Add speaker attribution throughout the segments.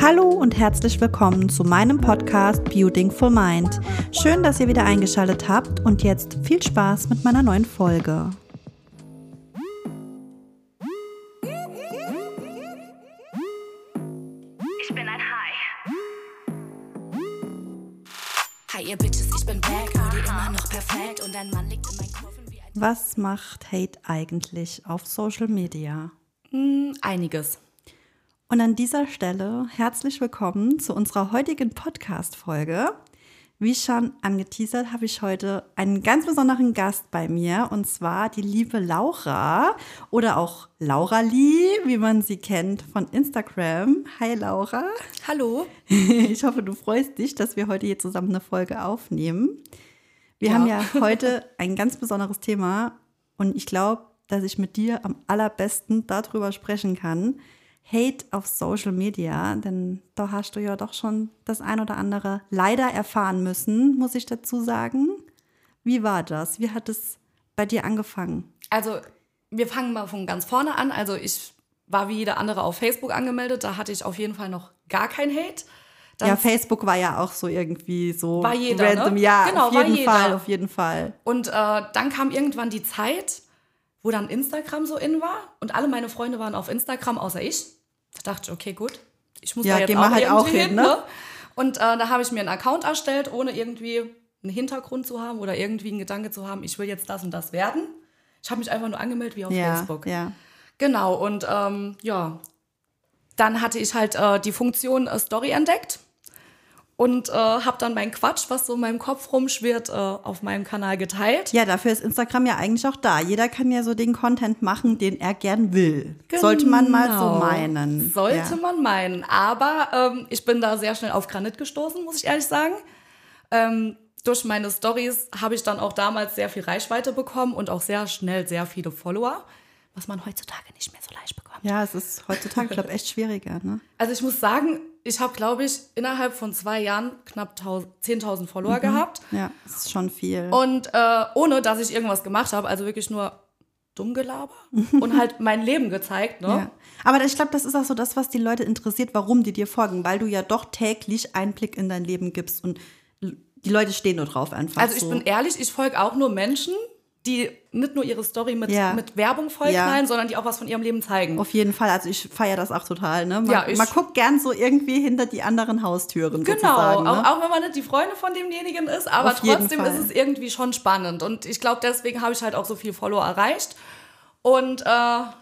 Speaker 1: Hallo und herzlich willkommen zu meinem Podcast Beautiful Mind. Schön, dass ihr wieder eingeschaltet habt und jetzt viel Spaß mit meiner neuen Folge.
Speaker 2: Ich bin ein Hai. Hi ihr Bitches, ich bin back, Body immer noch perfekt und ein Mann liegt in meinen Kurven wie ein...
Speaker 1: Was macht Hate eigentlich auf Social Media?
Speaker 3: Hm, Einiges.
Speaker 1: Und an dieser Stelle herzlich willkommen zu unserer heutigen Podcast-Folge. Wie schon angeteasert, habe ich heute einen ganz besonderen Gast bei mir und zwar die liebe Laura oder auch Laura Lee, wie man sie kennt von Instagram. Hi Laura.
Speaker 3: Hallo.
Speaker 1: Ich hoffe, du freust dich, dass wir heute hier zusammen eine Folge aufnehmen. Wir
Speaker 3: Ja.
Speaker 1: haben ja heute ein ganz besonderes Thema und ich glaube, dass ich mit dir am allerbesten darüber sprechen kann. Hate auf Social Media, denn da hast du ja doch schon das ein oder andere leider erfahren müssen, muss ich dazu sagen. Wie war das? Wie hat es bei dir angefangen?
Speaker 3: Also, wir fangen mal von ganz vorne an. Also, ich war wie jeder andere auf Facebook angemeldet. Da hatte ich auf jeden Fall noch gar kein Hate. Dann
Speaker 1: ja, Facebook war ja auch so irgendwie so
Speaker 3: War jeder,
Speaker 1: random.
Speaker 3: ne?
Speaker 1: Ja,
Speaker 3: Genau,
Speaker 1: auf
Speaker 3: war
Speaker 1: jeden
Speaker 3: jeder.
Speaker 1: Fall, auf jeden Fall.
Speaker 3: Und äh, dann kam irgendwann die Zeit, wo dann Instagram so in war. Und alle meine Freunde waren auf Instagram, außer ich. Da dachte ich, okay, gut. Ich muss
Speaker 1: Ja,
Speaker 3: da jetzt
Speaker 1: gehen
Speaker 3: auch
Speaker 1: halt auch hin,
Speaker 3: hin,
Speaker 1: ne?
Speaker 3: ne? Und äh, da habe ich mir einen Account erstellt, ohne irgendwie einen Hintergrund zu haben oder irgendwie einen Gedanke zu haben, ich will jetzt das und das werden. Ich habe mich einfach nur angemeldet wie auf
Speaker 1: Ja,
Speaker 3: Facebook.
Speaker 1: ja.
Speaker 3: Genau, und ähm, ja, dann hatte ich halt äh, die Funktion äh, Story entdeckt und äh, habe dann meinen Quatsch, was so in meinem Kopf rumschwirrt, äh, auf meinem Kanal geteilt.
Speaker 1: Ja, dafür ist Instagram ja eigentlich auch da. Jeder kann ja so den Content machen, den er gern will. Sollte man mal so
Speaker 3: Genau.
Speaker 1: meinen.
Speaker 3: Sollte
Speaker 1: ja.
Speaker 3: man meinen. Aber ähm, ich bin da sehr schnell auf Granit gestoßen, muss ich ehrlich sagen. Ähm, durch meine Stories habe ich dann auch damals sehr viel Reichweite bekommen und auch sehr schnell sehr viele Follower, was man heutzutage nicht mehr so leicht bekommt.
Speaker 1: Ja, es ist heutzutage, glaube ich, echt schwieriger. Ne?
Speaker 3: Also ich muss sagen, ich habe, glaube ich, innerhalb von zwei Jahren knapp 1000 10.000 Follower
Speaker 1: Mhm.
Speaker 3: gehabt.
Speaker 1: Ja, es ist schon viel.
Speaker 3: Und äh, ohne, dass ich irgendwas gemacht habe, also wirklich nur dumm Gelaber und halt mein Leben gezeigt. Ne?
Speaker 1: ja. Aber ich glaube, das ist auch so das, was die Leute interessiert, warum die dir folgen, weil du ja doch täglich Einblick in dein Leben gibst und die Leute stehen nur drauf einfach.
Speaker 3: Also ich
Speaker 1: so.
Speaker 3: bin ehrlich, ich folge auch nur Menschen, die nicht nur ihre Story mit,
Speaker 1: Ja.
Speaker 3: mit Werbung vollknallen, sondern die auch was von ihrem Leben zeigen.
Speaker 1: Auf jeden Fall, also ich feiere das auch total. Ne? Man,
Speaker 3: Ja,
Speaker 1: man guckt gern so irgendwie hinter die anderen Haustüren
Speaker 3: Genau,
Speaker 1: sozusagen.
Speaker 3: auch,
Speaker 1: Ne?
Speaker 3: auch wenn man nicht die Freunde von demjenigen ist, aber
Speaker 1: Auf
Speaker 3: trotzdem ist es irgendwie schon spannend. Und ich glaube, deswegen habe ich halt auch so viel Follower erreicht. Und äh,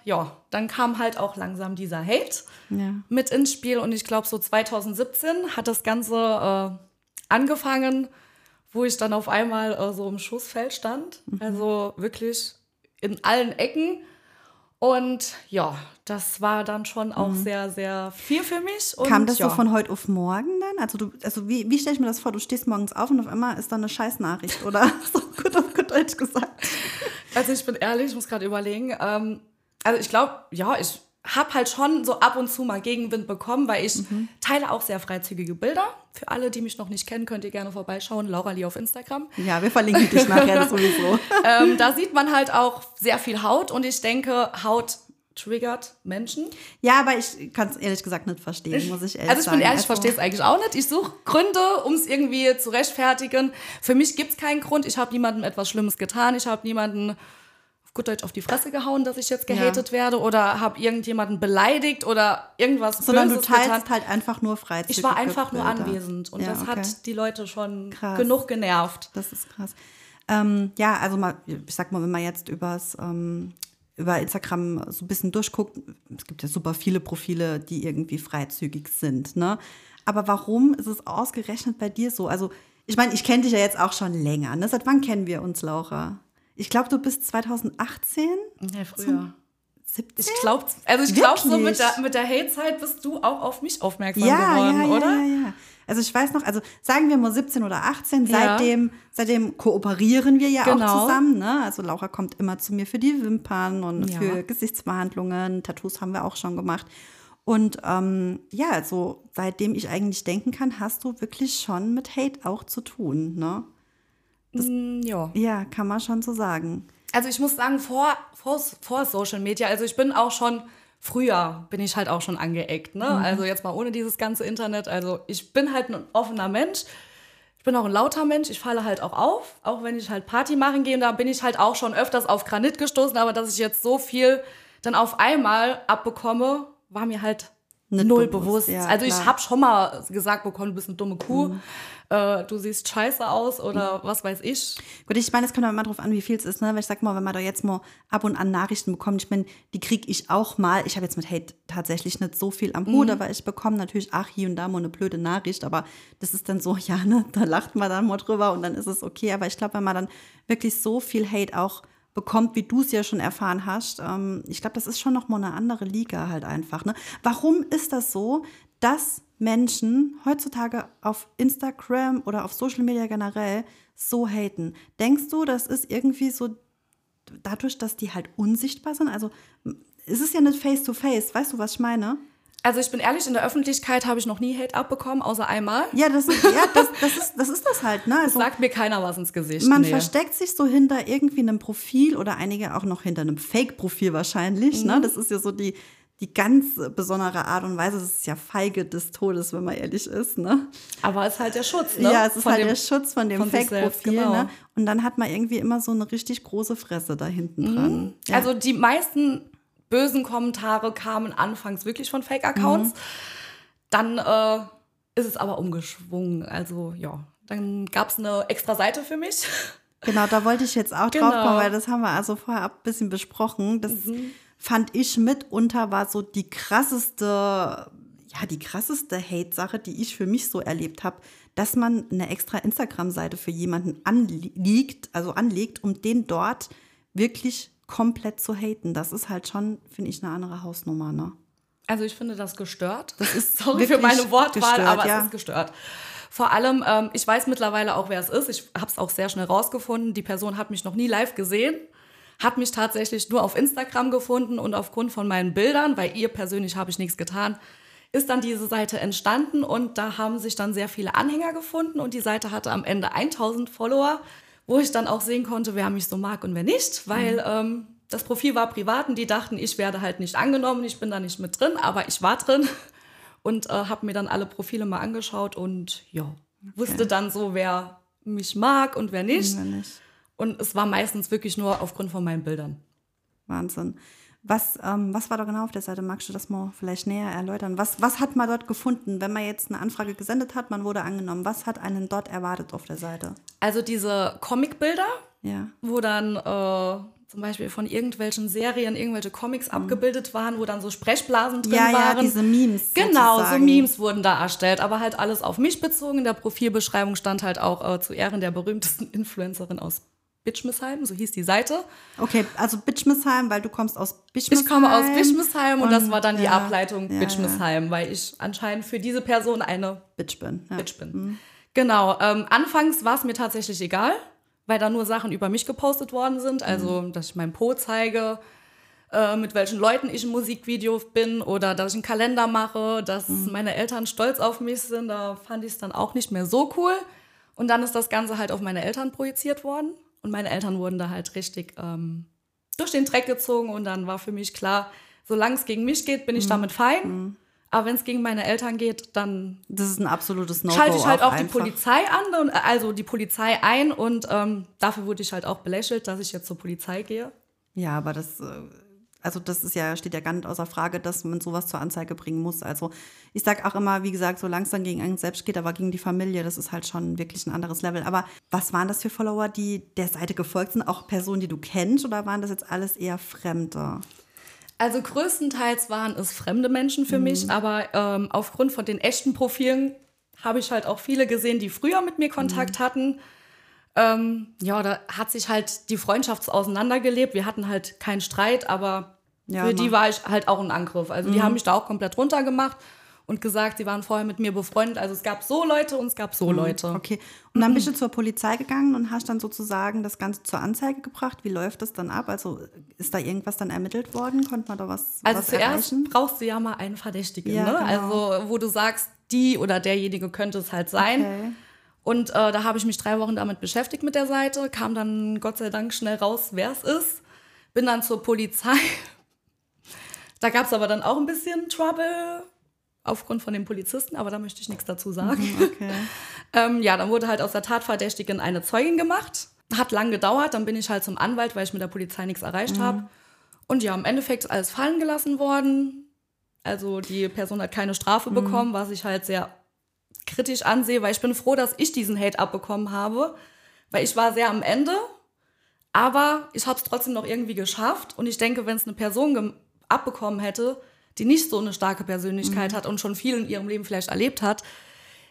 Speaker 3: ja, dann kam halt auch langsam dieser Hate
Speaker 1: Ja.
Speaker 3: mit ins Spiel. Und ich glaube, so 2017 hat das Ganze äh, angefangen, wo ich dann auf einmal äh, so im Schussfeld stand.
Speaker 1: Mhm.
Speaker 3: Also wirklich in allen Ecken. Und ja, das war dann schon auch sehr, sehr viel für mich. Und
Speaker 1: Mhm. Kam das
Speaker 3: ja.
Speaker 1: so von heute auf morgen dann? Also, du, also wie, wie stelle ich mir das vor? Du stehst morgens auf und auf einmal ist da eine Scheißnachricht, oder? so gut auf gut Deutsch gesagt.
Speaker 3: Also ich bin ehrlich, ich muss gerade überlegen. Ähm, also ich glaube, ja, ich habe halt schon so ab und zu mal Gegenwind bekommen, weil ich teile auch sehr freizügige Bilder. Für alle, die mich noch nicht kennen, könnt ihr gerne vorbeischauen. Laura Lee auf Instagram.
Speaker 1: Ja, wir verlinken dich nachher sowieso.
Speaker 3: ähm, da sieht man halt auch sehr viel Haut und ich denke, Haut triggert Menschen.
Speaker 1: Ja, aber ich kann es ehrlich gesagt nicht verstehen, muss ich ehrlich
Speaker 3: Also ich
Speaker 1: sagen.
Speaker 3: bin ehrlich, ich verstehe es eigentlich auch nicht. Ich suche Gründe, um es irgendwie zu rechtfertigen. Für mich gibt es keinen Grund. Ich habe niemandem etwas Schlimmes getan. Ich habe niemanden gut Deutsch auf die Fresse gehauen, dass ich jetzt gehatet werde oder habe irgendjemanden beleidigt oder irgendwas
Speaker 1: Sondern du
Speaker 3: Böses
Speaker 1: teilst
Speaker 3: getan.
Speaker 1: halt einfach nur freizügige
Speaker 3: Ich war einfach nur anwesend und
Speaker 1: Ja,
Speaker 3: das
Speaker 1: okay.
Speaker 3: hat die Leute schon
Speaker 1: Krass.
Speaker 3: genug genervt.
Speaker 1: Das ist krass. Ähm, ja, also mal, ich sag mal, wenn man jetzt übers, ähm, über Instagram so ein bisschen durchguckt, es gibt ja super viele Profile, die irgendwie freizügig sind, ne? Aber warum ist es ausgerechnet bei dir so? Also, ich meine, ich kenne dich ja jetzt auch schon länger, ne? Seit wann kennen wir uns, Laura? Ich glaube, du bist 2018,
Speaker 3: Ja, früher.
Speaker 1: 17?
Speaker 3: Ich glaube, also ich glaube so mit der, mit der Hate-Zeit bist du auch auf mich aufmerksam
Speaker 1: ja,
Speaker 3: geworden,
Speaker 1: ja, ja,
Speaker 3: oder?
Speaker 1: Ja, ja. Also ich weiß noch, also sagen wir mal 17 oder 18,
Speaker 3: Ja.
Speaker 1: seitdem, seitdem kooperieren wir ja auch
Speaker 3: Genau.
Speaker 1: zusammen. Ne? Also Laura kommt immer zu mir für die Wimpern und für Gesichtsbehandlungen, Tattoos haben wir auch schon gemacht. Und ähm, ja, also seitdem ich eigentlich denken kann, hast du wirklich schon mit Hate auch zu tun. Ne?
Speaker 3: Mm, ja.
Speaker 1: Ja, kann man schon so sagen.
Speaker 3: Also ich muss sagen, vor, vor, vor Social Media, also ich bin auch schon früher bin ich halt auch schon angeeckt. Ne? Also jetzt mal ohne dieses ganze Internet. Also ich bin halt ein offener Mensch. Ich bin auch ein lauter Mensch. Ich falle halt auch auf, auch wenn ich halt Party machen gehe. Und da bin ich halt auch schon öfters auf Granit gestoßen. Aber dass ich jetzt so viel dann auf einmal abbekomme, war mir halt
Speaker 1: Nicht
Speaker 3: null
Speaker 1: bewusst,
Speaker 3: bewusst.
Speaker 1: ja,
Speaker 3: also ich
Speaker 1: klar.
Speaker 3: habe schon mal gesagt bekommen, du bist eine dumme Kuh. Äh, du siehst scheiße aus oder was weiß ich.
Speaker 1: Gut, ich meine, es kommt aber immer drauf an, wie viel es ist, ne? Weil ich sag mal, wenn man da jetzt mal ab und an Nachrichten bekommt, ich meine, die kriege ich auch mal. Ich habe jetzt mit Hate tatsächlich nicht so viel am Hut, aber ich bekomme natürlich, ach, hier und da mal eine blöde Nachricht, aber das ist dann so, ja, ne, da lacht man dann mal drüber und dann ist es okay. Aber ich glaube, wenn man dann wirklich so viel Hate auch bekommt, wie du es ja schon erfahren hast, ähm, ich glaube, das ist schon noch mal eine andere Liga halt einfach. Ne? Warum ist das so, dass Menschen heutzutage auf Instagram oder auf Social Media generell so haten? Denkst du, das ist irgendwie so dadurch, dass die halt unsichtbar sind? Also es ist ja nicht face to face, weißt du, was ich meine?
Speaker 3: Also ich bin ehrlich, in der Öffentlichkeit habe ich noch nie Hate abbekommen, außer einmal.
Speaker 1: Ja, das ist, ja, das, das, ist, das ist das halt, ne? Also,
Speaker 3: Sagt mir keiner was ins Gesicht.
Speaker 1: man
Speaker 3: nee.
Speaker 1: versteckt sich so hinter irgendwie einem Profil oder einige auch noch hinter einem Fake-Profil wahrscheinlich.
Speaker 3: Mhm.
Speaker 1: Ne? Das ist ja so die, die ganz besondere Art und Weise. Das ist ja feige des Todes, wenn man ehrlich ist. Ne?
Speaker 3: Aber es ist halt der Schutz, ne?
Speaker 1: Ja, es ist
Speaker 3: Von
Speaker 1: halt
Speaker 3: dem-
Speaker 1: der Schutz von dem Fake-Profil.
Speaker 3: genau.
Speaker 1: Ne? Und dann hat man irgendwie immer so eine richtig große Fresse da hinten dran. Ja.
Speaker 3: Also die meisten bösen Kommentare kamen anfangs wirklich von Fake-Accounts. Dann äh, ist es aber umgeschwungen. Also ja, dann gab es eine extra Seite für mich.
Speaker 1: Genau, da wollte ich jetzt auch
Speaker 3: Genau.
Speaker 1: drauf kommen, weil das haben wir also vorher ein bisschen besprochen. Das
Speaker 3: Mhm.
Speaker 1: Fand ich mitunter war so die krasseste, ja, die krasseste Hate-Sache, die ich für mich so erlebt habe, dass man eine extra Instagram-Seite für jemanden anlegt, also anlegt, um den dort wirklich komplett zu haten. Das ist halt schon, finde ich, eine andere Hausnummer, ne?
Speaker 3: Also ich finde das gestört.
Speaker 1: Das ist
Speaker 3: Sorry für meine Wortwahl,
Speaker 1: gestört,
Speaker 3: aber
Speaker 1: ja.
Speaker 3: es ist gestört. Vor allem, ähm, ich weiß mittlerweile auch, wer es ist. Ich habe es auch sehr schnell rausgefunden. Die Person hat mich noch nie live gesehen, hat mich tatsächlich nur auf Instagram gefunden und aufgrund von meinen Bildern, weil ihr persönlich habe ich nichts getan, ist dann diese Seite entstanden und da haben sich dann sehr viele Anhänger gefunden und die Seite hatte am Ende 1000 Follower, wo ich dann auch sehen konnte, wer mich so mag und wer nicht, weil ähm, das Profil war privat und die dachten, ich werde halt nicht angenommen, ich bin da nicht mit drin, aber ich war drin und äh, habe mir dann alle Profile mal angeschaut und ja, wusste dann so, wer mich mag und wer nicht.
Speaker 1: Wenn nicht.
Speaker 3: Und es war meistens wirklich nur aufgrund von meinen Bildern.
Speaker 1: Wahnsinn. Was, ähm, was war da genau auf der Seite? Magst du das mal vielleicht näher erläutern? Was, was hat man dort gefunden, wenn man jetzt eine Anfrage gesendet hat, man wurde angenommen? Was hat einen dort erwartet auf der Seite?
Speaker 3: Also diese Comicbilder,
Speaker 1: Ja.
Speaker 3: wo dann äh, zum Beispiel von irgendwelchen Serien irgendwelche Comics abgebildet waren, wo dann so Sprechblasen drin
Speaker 1: Mhm. Ja, ja,
Speaker 3: waren.
Speaker 1: diese Memes.
Speaker 3: Genau, so
Speaker 1: sozusagen.
Speaker 3: Memes wurden da erstellt, aber halt alles auf mich bezogen. In der Profilbeschreibung stand halt auch äh, zu Ehren der berühmtesten Influencerin aus Bitchmesheim, so hieß die Seite.
Speaker 1: Okay, also Bitchmesheim, weil du kommst aus Bischmesheim.
Speaker 3: Ich komme aus Bischmesheim und, das war dann die
Speaker 1: ja,
Speaker 3: Ableitung
Speaker 1: ja,
Speaker 3: Bitchmesheim, weil ich anscheinend für diese Person eine
Speaker 1: Bitch bin. Ja.
Speaker 3: Bitch bin. Genau. Ähm, anfangs war es mir tatsächlich egal, weil da nur Sachen über mich gepostet worden sind. Also, dass ich mein Po zeige, äh, mit welchen Leuten ich im Musikvideo bin oder dass ich einen Kalender mache, dass meine Eltern stolz auf mich sind. Da fand ich es dann auch nicht mehr so cool. Und dann ist das Ganze halt auf meine Eltern projiziert worden. Und meine Eltern wurden da halt richtig ähm, durch den Dreck gezogen. Und dann war für mich klar, solange es gegen mich geht, bin ich damit fein. Aber wenn es gegen meine Eltern geht, dann
Speaker 1: Das ist ein absolutes No-Go.
Speaker 3: schalte ich halt auch, die
Speaker 1: einfach.
Speaker 3: Polizei an, und, äh, also die Polizei ein und ähm, dafür wurde ich halt auch belächelt, dass ich jetzt zur Polizei gehe.
Speaker 1: Ja, aber das, äh, also das ist ja, steht ja gar nicht außer Frage, dass man sowas zur Anzeige bringen muss. Also ich sag auch immer, wie gesagt, solange es dann gegen einen selbst geht, aber gegen die Familie, das ist halt schon wirklich ein anderes Level. Aber was waren das für Follower, die der Seite gefolgt sind? Auch Personen, die du kennst oder waren das jetzt alles eher Fremde?
Speaker 3: Also größtenteils waren es fremde Menschen für mich, aber ähm, aufgrund von den echten Profilen habe ich halt auch viele gesehen, die früher mit mir Kontakt hatten. Ähm, ja, da hat sich halt die Freundschaft auseinandergelebt. Wir hatten halt keinen Streit, aber
Speaker 1: Ja,
Speaker 3: für die
Speaker 1: ne?
Speaker 3: war ich halt auch ein Angriff. Also die haben mich da auch komplett runtergemacht und gesagt, sie waren vorher mit mir befreundet. Also es gab so Leute und es gab so Leute.
Speaker 1: Okay. Und dann bist du zur Polizei gegangen und hast dann sozusagen das Ganze zur Anzeige gebracht. Wie läuft das dann ab? Also ist da irgendwas dann ermittelt worden? Konnte man da was,
Speaker 3: Also
Speaker 1: was
Speaker 3: zuerst
Speaker 1: erreichen?
Speaker 3: brauchst du ja mal einen Verdächtigen,
Speaker 1: Ja,
Speaker 3: ne?
Speaker 1: genau.
Speaker 3: Also wo du sagst, die oder derjenige könnte es halt sein.
Speaker 1: Okay.
Speaker 3: Und äh, da habe ich mich drei Wochen damit beschäftigt mit der Seite, kam dann Gott sei Dank schnell raus, wer es ist. Bin dann zur Polizei. Da gab es aber dann auch ein bisschen Trouble aufgrund von den Polizisten, aber da möchte ich nichts dazu sagen.
Speaker 1: Okay.
Speaker 3: ähm, ja, dann wurde halt aus der Tatverdächtigen eine Zeugin gemacht. Hat lang gedauert, dann bin ich halt zum Anwalt, weil ich mit der Polizei nichts erreicht habe. Und ja, im Endeffekt ist alles fallen gelassen worden. Also die Person hat keine Strafe bekommen, was ich halt sehr kritisch ansehe, weil ich bin froh, dass ich diesen Hate abbekommen habe, weil ich war sehr am Ende, aber ich habe es trotzdem noch irgendwie geschafft und ich denke, wenn es eine Person abbekommen hätte, die nicht so eine starke Persönlichkeit hat und schon viel in ihrem Leben vielleicht erlebt hat,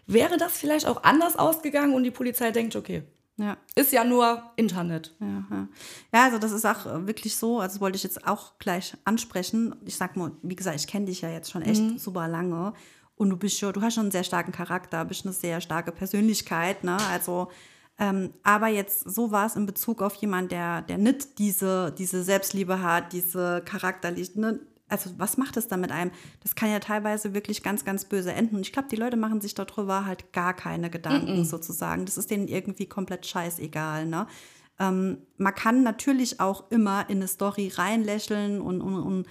Speaker 3: wäre das vielleicht auch anders ausgegangen und die Polizei denkt, okay,
Speaker 1: Ja.
Speaker 3: ist ja nur Internet.
Speaker 1: Ja, ja. ja, also das ist auch äh, wirklich so, also das wollte ich jetzt auch gleich ansprechen. Ich sag mal, wie gesagt, ich kenne dich ja jetzt schon echt super lange und du bist schon, du hast schon einen sehr starken Charakter, bist eine sehr starke Persönlichkeit, ne? Also ähm, aber jetzt so war es in Bezug auf jemanden, der, der nicht diese, diese Selbstliebe hat, diese charakterlich, ne? Also was macht es dann mit einem? Das kann ja teilweise wirklich ganz, ganz böse enden. Und ich glaube, die Leute machen sich darüber halt gar keine Gedanken sozusagen. Das ist denen irgendwie komplett scheißegal. Ne? Ähm, man kann natürlich auch immer in eine Story reinlächeln und, und, und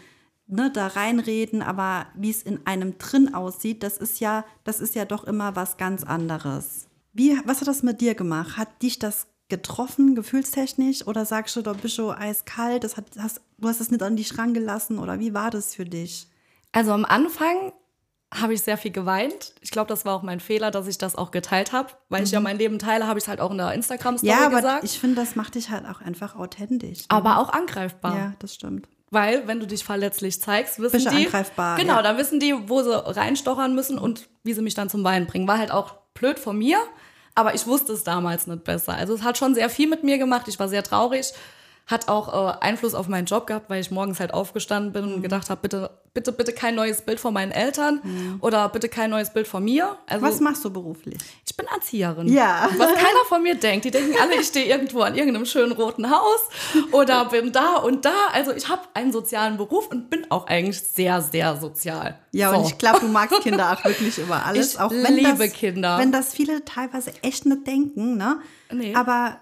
Speaker 1: ne, da reinreden, aber wie es in einem drin aussieht, das ist ja, das ist ja doch immer was ganz anderes. Wie, was hat das mit dir gemacht? Hat dich das getroffen, gefühlstechnisch? Oder sagst du, da bist du eiskalt, das hat, hast, du hast es nicht an dich rangelassen? Oder wie war das für dich?
Speaker 3: Also am Anfang habe ich sehr viel geweint. Ich glaube, das war auch mein Fehler, dass ich das auch geteilt habe, weil ich ja mein Leben teile, habe ich es halt auch in der Instagram-Story
Speaker 1: Ja, aber
Speaker 3: gesagt.
Speaker 1: ich finde, das macht dich halt auch einfach authentisch. ne?
Speaker 3: aber auch angreifbar.
Speaker 1: Ja, das stimmt.
Speaker 3: Weil, wenn du dich verletzlich zeigst, wissen
Speaker 1: Bist
Speaker 3: die.
Speaker 1: angreifbar,
Speaker 3: Genau,
Speaker 1: ja.
Speaker 3: dann wissen die, wo sie reinstochern müssen und wie sie mich dann zum Weinen bringen. War halt auch blöd von mir, aber ich wusste es damals nicht besser. Also es hat schon sehr viel mit mir gemacht. Ich war sehr traurig. Hat auch äh, Einfluss auf meinen Job gehabt, weil ich morgens halt aufgestanden bin
Speaker 1: Mhm.
Speaker 3: und gedacht habe, bitte, bitte, bitte kein neues Bild von meinen Eltern oder bitte kein neues Bild von mir. Also
Speaker 1: Mhm. Was machst du beruflich?
Speaker 3: ich bin Erzieherin.
Speaker 1: Ja.
Speaker 3: Was keiner von mir denkt. Die denken alle, ich stehe irgendwo an irgendeinem schönen roten Haus oder bin da und da. Also ich habe einen sozialen Beruf und bin auch eigentlich sehr, sehr sozial.
Speaker 1: Ja,
Speaker 3: so.
Speaker 1: und ich glaube, du magst Kinder auch wirklich über alles.
Speaker 3: Ich
Speaker 1: auch wenn
Speaker 3: liebe
Speaker 1: das,
Speaker 3: Kinder.
Speaker 1: Wenn das viele teilweise echt nicht denken, ne?
Speaker 3: Nee.
Speaker 1: Aber,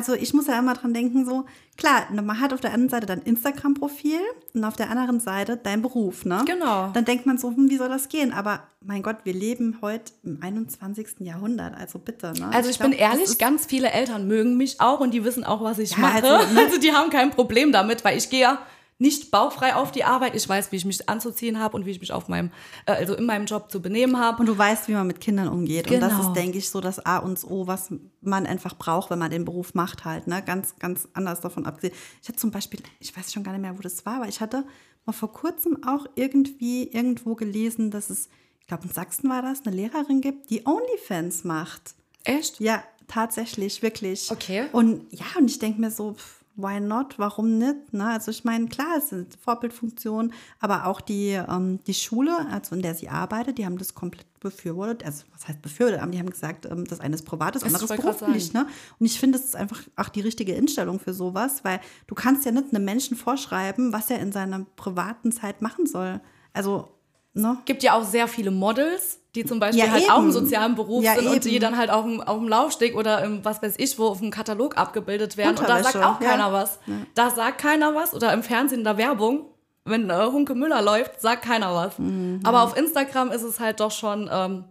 Speaker 1: also ich muss ja immer dran denken, so, klar, man hat auf der einen Seite dein Instagram-Profil und auf der anderen Seite dein Beruf, ne?
Speaker 3: Genau.
Speaker 1: Dann denkt man so, hm, wie soll das gehen? Aber mein Gott, wir leben heute im 21. Jahrhundert, also bitte, ne?
Speaker 3: Also ich,
Speaker 1: glaub,
Speaker 3: bin ehrlich, ganz viele Eltern mögen mich auch und die wissen auch, was ich
Speaker 1: Ja,
Speaker 3: mache.
Speaker 1: also,
Speaker 3: Also,
Speaker 1: ne?
Speaker 3: die haben kein Problem damit, weil ich gehe ja nicht bauchfrei auf die Arbeit. Ich weiß, wie ich mich anzuziehen habe und wie ich mich auf meinem, äh, also in meinem Job zu benehmen habe.
Speaker 1: Und du weißt, wie man mit Kindern umgeht. Und das
Speaker 3: Genau.
Speaker 1: ist, denke ich, so das A und O, was man einfach braucht, wenn man den Beruf macht halt. Ne? Ganz, ganz anders davon abgesehen. Ich hatte zum Beispiel, ich weiß schon gar nicht mehr, wo das war, aber ich hatte mal vor kurzem auch irgendwie irgendwo gelesen, dass es, ich glaube in Sachsen war das, eine Lehrerin gibt, die OnlyFans macht.
Speaker 3: Echt?
Speaker 1: Ja, tatsächlich, wirklich.
Speaker 3: Okay.
Speaker 1: Und ja, und ich denke mir so, pff, why not? Warum nicht? Ne? Also ich meine, klar, es sind Vorbildfunktionen, aber auch die, ähm, die Schule, also in der sie arbeitet, die haben das komplett befürwortet. Also was heißt befürwortet? Aber die haben gesagt, ähm, das eine ist privat, das andere ist beruflich. Ne? Und ich finde, das ist einfach auch die richtige Instellung für sowas, weil du kannst ja nicht einem Menschen vorschreiben, was er in seiner privaten Zeit machen soll. Also, ne?
Speaker 3: gibt ja auch sehr viele Models, die zum Beispiel
Speaker 1: Ja,
Speaker 3: halt
Speaker 1: eben.
Speaker 3: auch im sozialen Beruf
Speaker 1: Ja,
Speaker 3: sind und die
Speaker 1: eben.
Speaker 3: dann halt auf dem, auf dem Laufsteg oder im, was weiß ich, wo auf dem Katalog abgebildet werden. Und da sagt auch
Speaker 1: ja.
Speaker 3: keiner was. Da sagt keiner was. Oder im Fernsehen in der Werbung, wenn äh, Hunke Müller läuft, sagt keiner was.
Speaker 1: Mhm.
Speaker 3: Aber auf Instagram ist es halt doch schon ähm,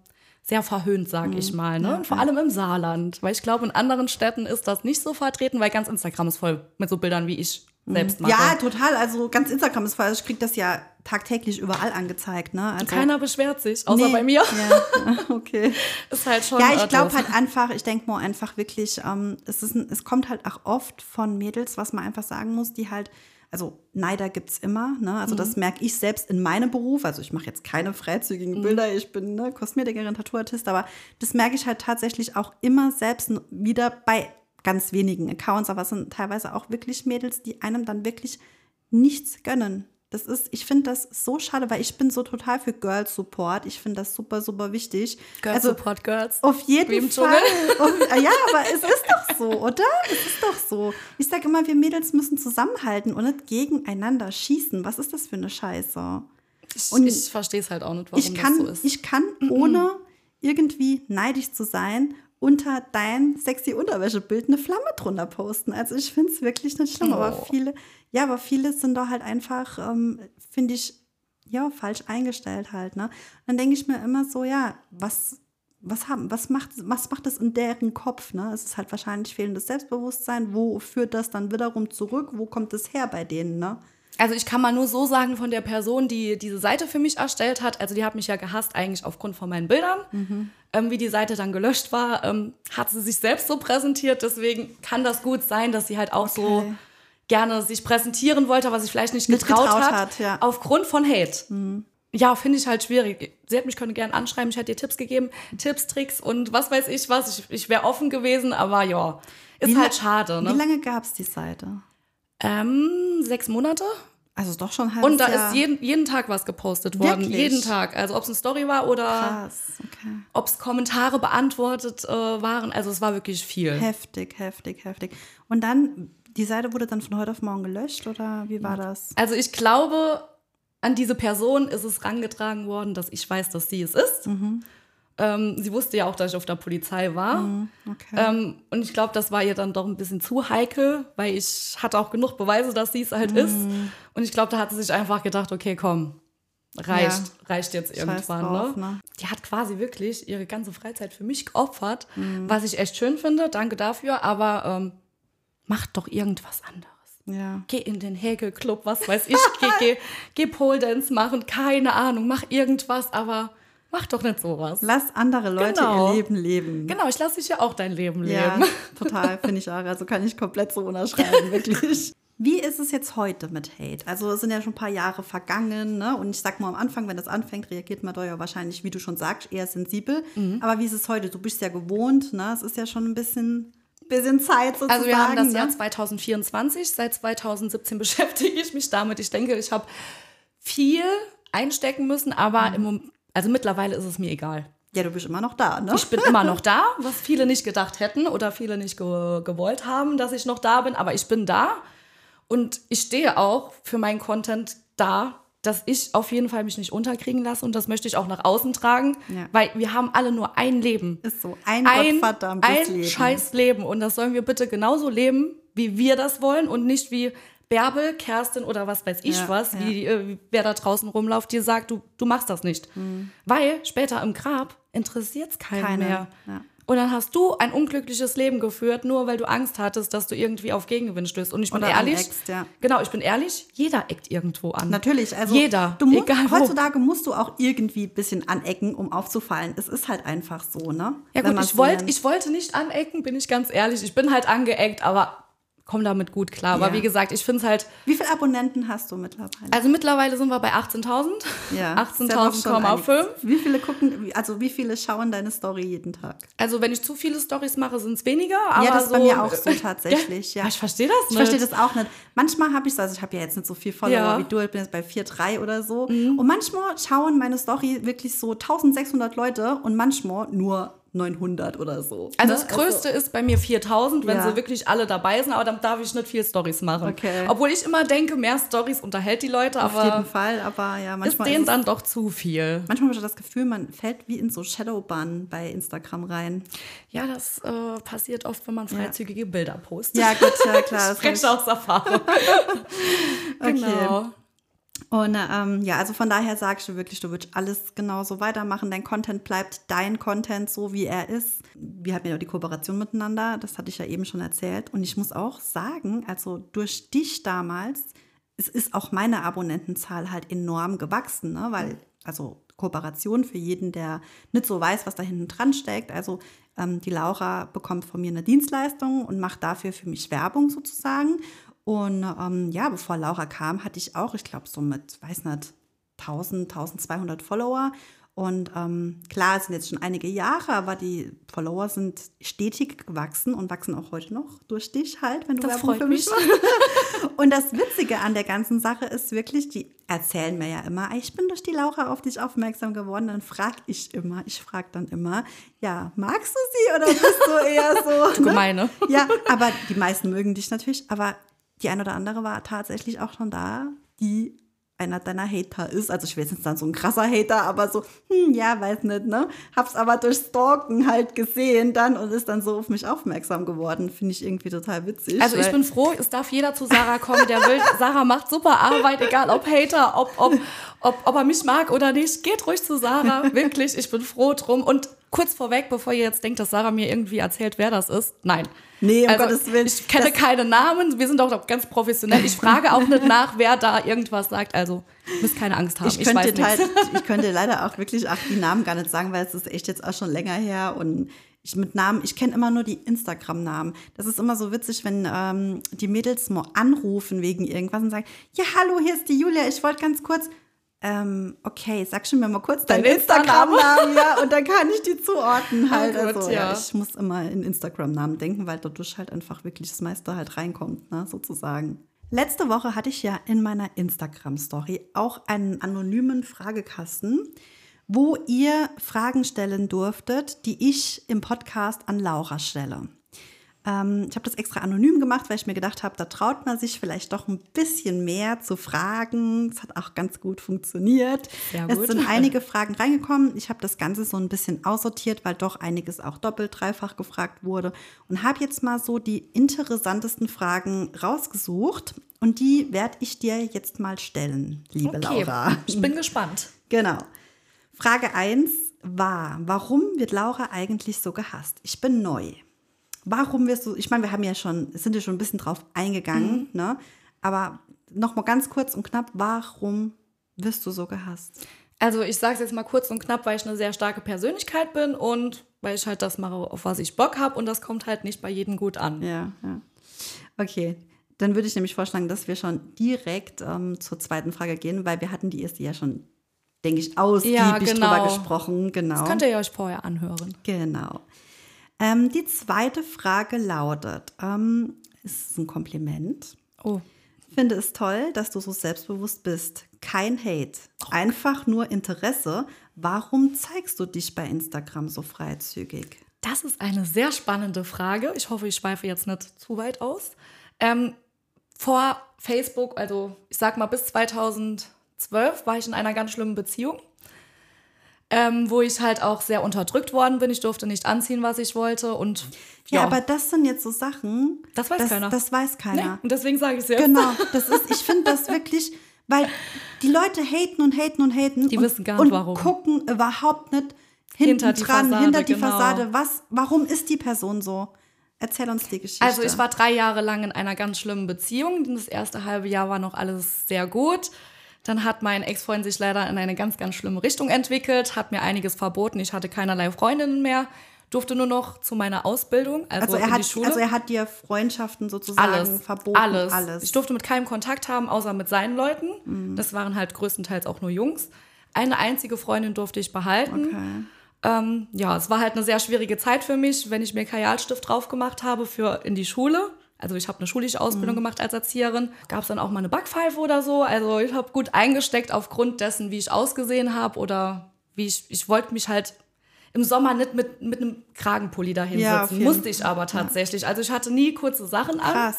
Speaker 3: sehr verhöhnt, sag
Speaker 1: Mhm.
Speaker 3: ich mal. Ne? Und vor allem im Saarland. Weil ich glaube, in anderen Städten ist das nicht so vertreten, weil ganz Instagram ist voll mit so Bildern, wie ich selbst mache.
Speaker 1: Mhm. Ja, total. Also ganz Instagram ist voll. Ich kriege das ja tagtäglich überall angezeigt. Ne? Also,
Speaker 3: Keiner beschwert sich, außer
Speaker 1: Nee.
Speaker 3: bei mir.
Speaker 1: Ja, okay.
Speaker 3: Ist halt schon.
Speaker 1: Ja, ich glaube halt einfach, ich denke mal einfach wirklich, ähm, es, ist ein, es kommt halt auch oft von Mädels, was man einfach sagen muss, die halt, also Neider gibt es immer, ne? Also das
Speaker 3: Mhm.
Speaker 1: merke ich selbst in meinem Beruf. Also ich mache jetzt keine freizügigen
Speaker 3: Mhm.
Speaker 1: Bilder, ich bin ne, Kosmetikerin, Tattooartist, aber das merke ich halt tatsächlich auch immer selbst wieder bei ganz wenigen Accounts, aber es sind teilweise auch wirklich Mädels, die einem dann wirklich nichts gönnen. Das ist, ich finde das so schade, weil ich bin so total für Girl Support. Ich finde das super, super wichtig.
Speaker 3: Girl
Speaker 1: also,
Speaker 3: Support Girls.
Speaker 1: auf jeden
Speaker 3: Wie im
Speaker 1: Fall. Auf, ja, aber es ist doch so, oder? Es ist doch so. Ich sage immer, wir Mädels müssen zusammenhalten und nicht gegeneinander schießen. Was ist das für eine Scheiße?
Speaker 3: Ich,
Speaker 1: Und
Speaker 3: ich verstehe es halt auch nicht, warum
Speaker 1: Ich kann,
Speaker 3: das so ist.
Speaker 1: ich kann ohne irgendwie neidisch zu sein unter dein sexy Unterwäschebild eine Flamme drunter posten. Also ich finde es wirklich nicht schlimm, aber
Speaker 3: Oh.
Speaker 1: viele, ja, aber viele sind da halt einfach, ähm, finde ich, ja, falsch eingestellt halt, ne? Dann denke ich mir immer so, ja, was, was haben, was macht, was macht das in deren Kopf, ne? Es ist halt wahrscheinlich fehlendes Selbstbewusstsein. Wo führt das dann wiederum zurück? Wo kommt es her bei denen, ne?
Speaker 3: Also ich kann mal nur so sagen von der Person, die diese Seite für mich erstellt hat, also die hat mich ja gehasst eigentlich aufgrund von meinen Bildern. Ähm, wie die Seite dann gelöscht war, ähm, hat sie sich selbst so präsentiert. Deswegen kann das gut sein, dass sie halt auch so
Speaker 1: Okay.
Speaker 3: gerne sich präsentieren wollte, aber sich vielleicht nicht
Speaker 1: Nicht
Speaker 3: getraut,
Speaker 1: getraut
Speaker 3: hat,
Speaker 1: hat, ja.
Speaker 3: aufgrund von Hate. Ja, finde ich halt schwierig. Sie hat mich können gerne anschreiben, ich hätte ihr Tipps gegeben, Tipps, Tricks und was weiß ich was. Ich, ich wäre offen gewesen, aber ja, ist
Speaker 1: Wie
Speaker 3: halt schade.
Speaker 1: Wie
Speaker 3: Ne?
Speaker 1: lange gab es die Seite?
Speaker 3: Ähm, sechs Monate.
Speaker 1: Also doch schon ein
Speaker 3: Und da
Speaker 1: Jahr.
Speaker 3: ist jeden, jeden Tag was gepostet worden.
Speaker 1: Wirklich?
Speaker 3: Jeden Tag. Also ob es eine Story war oder
Speaker 1: Krass, okay.
Speaker 3: ob es Kommentare beantwortet äh, waren. Also es war wirklich viel.
Speaker 1: Heftig, heftig, heftig. Und dann, die Seite wurde dann von heute auf morgen gelöscht oder wie war das?
Speaker 3: Also ich glaube, an diese Person ist es rangetragen worden, dass ich weiß, dass sie es ist.
Speaker 1: Mhm.
Speaker 3: Ähm, sie wusste ja auch, dass ich auf der Polizei war.
Speaker 1: Okay.
Speaker 3: Ähm, und ich glaube, das war ihr dann doch ein bisschen zu heikel, weil ich hatte auch genug Beweise, dass sie es halt ist.
Speaker 1: Mhm.
Speaker 3: Und ich glaube, da hat sie sich einfach gedacht, okay, komm, reicht, reicht jetzt irgendwann.
Speaker 1: drauf,
Speaker 3: ne?
Speaker 1: ne?
Speaker 3: Die hat quasi wirklich ihre ganze Freizeit für mich geopfert,
Speaker 1: Mhm.
Speaker 3: was ich echt schön finde. Danke dafür. Aber ähm, macht doch irgendwas anderes.
Speaker 1: ja.
Speaker 3: Geh in den Häkelclub, was weiß ich, geh, geh, geh Pole Dance machen, keine Ahnung, mach irgendwas, aber mach doch nicht sowas.
Speaker 1: Lass andere Leute
Speaker 3: Genau.
Speaker 1: ihr Leben leben.
Speaker 3: Genau, ich lasse dich ja auch dein Leben
Speaker 1: Ja,
Speaker 3: leben.
Speaker 1: total, finde ich auch. Also kann ich komplett so unterschreiben, wirklich. Wie ist es jetzt heute mit Hate? Also es sind ja schon ein paar Jahre vergangen, ne? Und ich sag mal am Anfang, wenn das anfängt, reagiert man da ja wahrscheinlich, wie du schon sagst, eher sensibel.
Speaker 3: Mhm.
Speaker 1: Aber wie ist es heute? Du bist ja gewohnt, ne? Es ist ja schon ein bisschen, bisschen Zeit sozusagen.
Speaker 3: Also wir haben das
Speaker 1: ne?
Speaker 3: Jahr 2024, seit 2017 beschäftige ich mich damit. Ich denke, ich habe viel einstecken müssen, aber im Mom- also mittlerweile ist es mir egal.
Speaker 1: Ja, du bist immer noch da, ne?
Speaker 3: Ich bin immer noch da, was viele nicht gedacht hätten oder viele nicht ge gewollt haben, dass ich noch da bin, aber ich bin da und ich stehe auch für meinen Content da, dass ich auf jeden Fall mich nicht unterkriegen lasse und das möchte ich auch nach außen tragen,
Speaker 1: Ja.
Speaker 3: weil wir haben alle nur ein Leben.
Speaker 1: Ist so ein,
Speaker 3: Ein, ein
Speaker 1: Leben.
Speaker 3: scheiß Leben und das sollen wir bitte genauso leben, wie wir das wollen und nicht wie Bärbel, Kerstin oder was weiß ich
Speaker 1: Ja,
Speaker 3: was,
Speaker 1: ja.
Speaker 3: wie äh, wer da draußen rumläuft, dir sagt, du, du machst das nicht. Weil später im Grab interessiert es keinen
Speaker 1: Keiner,
Speaker 3: mehr.
Speaker 1: ja.
Speaker 3: Und dann hast du ein unglückliches Leben geführt, nur weil du Angst hattest, dass du irgendwie auf Gegenwind stößt. Und ich bin
Speaker 1: Oder
Speaker 3: ehrlich,
Speaker 1: aneckst, ja.
Speaker 3: genau, ich bin ehrlich, jeder eckt irgendwo an.
Speaker 1: Natürlich, also
Speaker 3: Jeder,
Speaker 1: Du mu
Speaker 3: egal wo.
Speaker 1: heutzutage musst du auch irgendwie ein bisschen anecken, um aufzufallen. Es ist halt einfach so, ne?
Speaker 3: Ja
Speaker 1: Wenn
Speaker 3: gut, ich,
Speaker 1: so
Speaker 3: wollt,
Speaker 1: nennt.
Speaker 3: ich wollte nicht anecken, bin ich ganz ehrlich. Ich bin halt angeeckt, aber komm damit gut klar. Aber
Speaker 1: Ja.
Speaker 3: wie gesagt, ich finde es halt,
Speaker 1: Wie viele Abonnenten hast du mittlerweile?
Speaker 3: also mittlerweile sind wir bei 18.000.
Speaker 1: Ja, ist ja doch schon
Speaker 3: 18.000,5.
Speaker 1: einiges. Wie viele gucken, also wie viele schauen deine Story jeden Tag?
Speaker 3: Also wenn ich zu viele Stories mache, sind es weniger. Aber
Speaker 1: ja, das ist
Speaker 3: so,
Speaker 1: bei mir auch so tatsächlich. Ja,
Speaker 3: Ja, ich verstehe das
Speaker 1: Ich
Speaker 3: nicht.
Speaker 1: verstehe das auch nicht. Manchmal habe ich so, also ich habe ja jetzt nicht so viel Follower
Speaker 3: Ja. Mhm.
Speaker 1: wie du, ich bin jetzt bei 4,3 oder so. Und manchmal schauen meine Story wirklich so 1600 Leute und manchmal nur 900 oder so.
Speaker 3: Also
Speaker 1: ne?
Speaker 3: das Größte ist bei mir 4000, wenn
Speaker 1: Ja.
Speaker 3: sie wirklich alle dabei sind, aber dann darf ich nicht viel Stories machen.
Speaker 1: Okay.
Speaker 3: Obwohl ich immer denke, mehr Stories unterhält die Leute,
Speaker 1: Auf jeden
Speaker 3: aber
Speaker 1: Fall, aber ja,
Speaker 3: ist
Speaker 1: manchmal
Speaker 3: denen
Speaker 1: ist es-
Speaker 3: dann doch zu viel.
Speaker 1: Manchmal habe ich das Gefühl, man fällt wie in so Shadowban bei Instagram rein.
Speaker 3: Ja, das äh, passiert oft, wenn man freizügige Bilder postet.
Speaker 1: Ja, gut, ja klar.
Speaker 3: Spreche aus Erfahrung. genau.
Speaker 1: Und ähm, ja, also von daher sagst du wirklich, du würdest alles genauso weitermachen. Dein Content bleibt dein Content, so wie er ist. Wir hatten ja die Kooperation miteinander, das hatte ich ja eben schon erzählt. Und ich muss auch sagen, also durch dich damals, es ist auch meine Abonnentenzahl halt enorm gewachsen, ne? weil, also Kooperation für jeden, der nicht so weiß, was da hinten dran steckt. Also ähm, die Laura bekommt von mir eine Dienstleistung und macht dafür für mich Werbung sozusagen. Und ähm, ja, bevor Laura kam, hatte ich auch, ich glaube, so mit, weiß nicht, 1000, 1200 Follower. Und ähm, klar, es sind jetzt schon einige Jahre, aber die Follower sind stetig gewachsen und wachsen auch heute noch durch dich halt, wenn du
Speaker 3: Das
Speaker 1: Werbung
Speaker 3: freut
Speaker 1: für mich machst. Und das Witzige an der ganzen Sache ist wirklich, die erzählen mir ja immer, ich bin durch die Laura auf dich aufmerksam geworden. Dann frage ich immer, ich frage dann immer, ja, magst du sie oder bist du eher so?
Speaker 3: Du Gemeine.
Speaker 1: Ja, aber die meisten mögen dich natürlich, aber die eine oder andere war tatsächlich auch schon da, die einer deiner Hater ist. Also ich weiß jetzt dann so ein krasser Hater, aber so, hm, ja, weiß nicht, ne? Hab's aber durch Stalken halt gesehen dann und ist dann so auf mich aufmerksam geworden. Finde ich irgendwie total witzig.
Speaker 3: Also ich bin froh, es darf jeder zu Sarah kommen, der will. Sarah macht super Arbeit, egal ob Hater, ob, ob, ob, ob er mich mag oder nicht. Geht ruhig zu Sarah, wirklich. Ich bin froh drum. Und kurz vorweg, bevor ihr jetzt denkt, dass Sarah mir irgendwie erzählt, wer das ist. Nein.
Speaker 1: Nee, um
Speaker 3: also,
Speaker 1: Gottes Willen.
Speaker 3: Ich kenne keine Namen, wir sind auch ganz professionell. Ich frage auch nicht nach, wer da irgendwas sagt. Also, müsst keine Angst haben.
Speaker 1: Ich
Speaker 3: Ich,
Speaker 1: könnte,
Speaker 3: weiß
Speaker 1: halt, ich könnte leider auch wirklich auch die Namen gar nicht sagen, weil es ist echt jetzt auch schon länger her und ich mit Namen, ich kenne immer nur die Instagram-Namen. Das ist immer so witzig, wenn ähm, die Mädels mal anrufen wegen irgendwas und sagen, ja, hallo, hier ist die Julia, ich wollte ganz kurz, ähm, okay, sag schon mir mal kurz deinen
Speaker 3: Dein.
Speaker 1: Instagram-Namen, ja, und dann kann ich die zuordnen halt.
Speaker 3: Ah, gut,
Speaker 1: also, ja.
Speaker 3: ja.
Speaker 1: ich muss immer in Instagram-Namen denken, weil dadurch halt einfach wirklich das meiste halt reinkommt, ne, sozusagen. Letzte Woche hatte ich ja in meiner Instagram-Story auch einen anonymen Fragekasten, wo ihr Fragen stellen durftet, die ich im Podcast an Laura stelle. Ähm, ich habe das extra anonym gemacht, weil ich mir gedacht habe, da traut man sich vielleicht doch ein bisschen mehr zu fragen. Es hat auch ganz gut funktioniert.
Speaker 3: Sehr
Speaker 1: Es
Speaker 3: gut.
Speaker 1: sind einige Fragen reingekommen. Ich habe das Ganze so ein bisschen aussortiert, weil doch einiges auch doppelt, dreifach gefragt wurde. Und habe jetzt mal so die interessantesten Fragen rausgesucht. Und die werde ich dir jetzt mal stellen, liebe Laura.
Speaker 3: ich bin gespannt.
Speaker 1: Genau. Frage 1 war, warum wird Laura eigentlich so gehasst? Ich bin neu. Warum wirst du, ich meine, wir haben ja schon, sind ja schon ein bisschen drauf eingegangen, ne? Aber noch mal ganz kurz und knapp, warum wirst du so gehasst?
Speaker 3: Also ich sage es jetzt mal kurz und knapp, weil ich eine sehr starke Persönlichkeit bin und weil ich halt das mache, auf was ich Bock habe und das kommt halt nicht bei jedem gut an.
Speaker 1: Ja, ja. Okay, dann würde ich nämlich vorschlagen, dass wir schon direkt ähm, zur zweiten Frage gehen, weil wir hatten die erste ja schon, denke ich, ausgiebig
Speaker 3: Ja, genau.
Speaker 1: drüber gesprochen. Genau.
Speaker 3: Das könnt ihr euch vorher anhören.
Speaker 1: Genau. Ähm, die zweite Frage lautet: ähm, Ist es ein Kompliment?
Speaker 3: Oh.
Speaker 1: Finde es toll, dass du so selbstbewusst bist. Kein Hate, einfach nur Interesse. Warum zeigst du dich bei Instagram so freizügig?
Speaker 3: Das ist eine sehr spannende Frage. Ich hoffe, ich schweife jetzt nicht zu weit aus. Ähm, vor Facebook, also ich sag mal bis 2012, war ich in einer ganz schlimmen Beziehung, ähm, wo ich halt auch sehr unterdrückt worden bin. Ich durfte nicht anziehen, was ich wollte und
Speaker 1: Ja, aber das sind jetzt so Sachen.
Speaker 3: Das weiß
Speaker 1: das,
Speaker 3: keiner.
Speaker 1: Das weiß keiner.
Speaker 3: Nee, und deswegen sage ich es jetzt.
Speaker 1: Genau, das ist, ich finde das wirklich, weil die Leute haten und haten und haten.
Speaker 3: Die
Speaker 1: und,
Speaker 3: wissen gar nicht,
Speaker 1: und
Speaker 3: warum.
Speaker 1: gucken überhaupt nicht hinten
Speaker 3: Hinter die Fassade,
Speaker 1: hinter die
Speaker 3: genau.
Speaker 1: Fassade. Was, warum ist die Person so? Erzähl uns die Geschichte.
Speaker 3: Also ich war drei Jahre lang in einer ganz schlimmen Beziehung. Das erste halbe Jahr war noch alles sehr gut. Dann hat mein Ex-Freund sich leider in eine ganz, ganz schlimme Richtung entwickelt, hat mir einiges verboten. Ich hatte keinerlei Freundinnen mehr, durfte nur noch zu meiner Ausbildung, also,
Speaker 1: also er,
Speaker 3: in
Speaker 1: hat,
Speaker 3: die Schule.
Speaker 1: also er hat dir Freundschaften sozusagen
Speaker 3: alles,
Speaker 1: verboten.
Speaker 3: alles.
Speaker 1: alles.
Speaker 3: Ich durfte mit keinem Kontakt haben, außer mit seinen Leuten.
Speaker 1: Mhm.
Speaker 3: Das waren halt größtenteils auch nur Jungs. Eine einzige Freundin durfte ich behalten.
Speaker 1: Okay.
Speaker 3: Ähm, ja, es war halt eine sehr schwierige Zeit für mich, wenn ich mir Kajalstift drauf gemacht habe für in die Schule. Also ich habe eine schulische Ausbildung gemacht als Erzieherin. Gab es dann auch mal eine Backpfeife oder so. Also ich habe gut eingesteckt aufgrund dessen, wie ich ausgesehen habe oder wie ich, ich wollte mich halt im Sommer nicht mit, mit einem Kragenpulli dahin
Speaker 1: Ja,
Speaker 3: sitzen. Musste ich aber tatsächlich. Also ich hatte nie kurze Sachen an.
Speaker 1: Krass.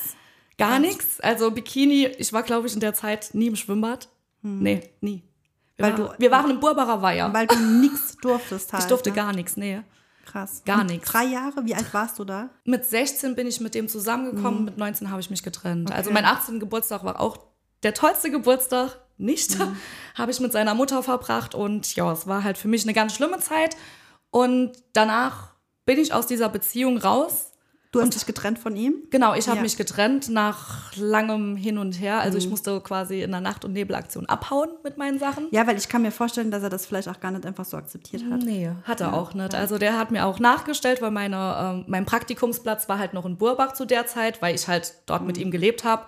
Speaker 3: Gar nichts. Also Bikini, ich war, glaube ich, in der Zeit nie im Schwimmbad. Nee, nie. Wir,
Speaker 1: Hm. Weil
Speaker 3: war,
Speaker 1: du-
Speaker 3: wir waren im Burbacher Weiher.
Speaker 1: Weil du nichts durftest halt.
Speaker 3: Ich durfte
Speaker 1: ne?
Speaker 3: gar nichts, nee.
Speaker 1: Krass.
Speaker 3: gar nichts.
Speaker 1: Drei Jahre? Wie alt warst du da?
Speaker 3: Mit 16 bin ich mit dem zusammengekommen, mit 19 habe ich mich getrennt. Also mein 18. Geburtstag war auch der tollste Geburtstag, nicht. Habe ich mit seiner Mutter verbracht und ja, es war halt für mich eine ganz schlimme Zeit. Und danach bin ich aus dieser Beziehung raus.
Speaker 1: Du hast dich getrennt von ihm?
Speaker 3: Genau, ich habe
Speaker 1: Ja.
Speaker 3: mich getrennt nach langem Hin und Her. Also ich musste quasi in der Nacht- und Nebelaktion abhauen mit meinen Sachen.
Speaker 1: Ja, weil ich kann mir vorstellen, dass er das vielleicht auch gar nicht einfach so akzeptiert hat.
Speaker 3: Nee, hat er auch nicht. Also der hat mir auch nachgestellt, weil meine, ähm, mein Praktikumsplatz war halt noch in Burbach zu der Zeit, weil ich halt dort
Speaker 1: Mhm.
Speaker 3: mit ihm gelebt habe.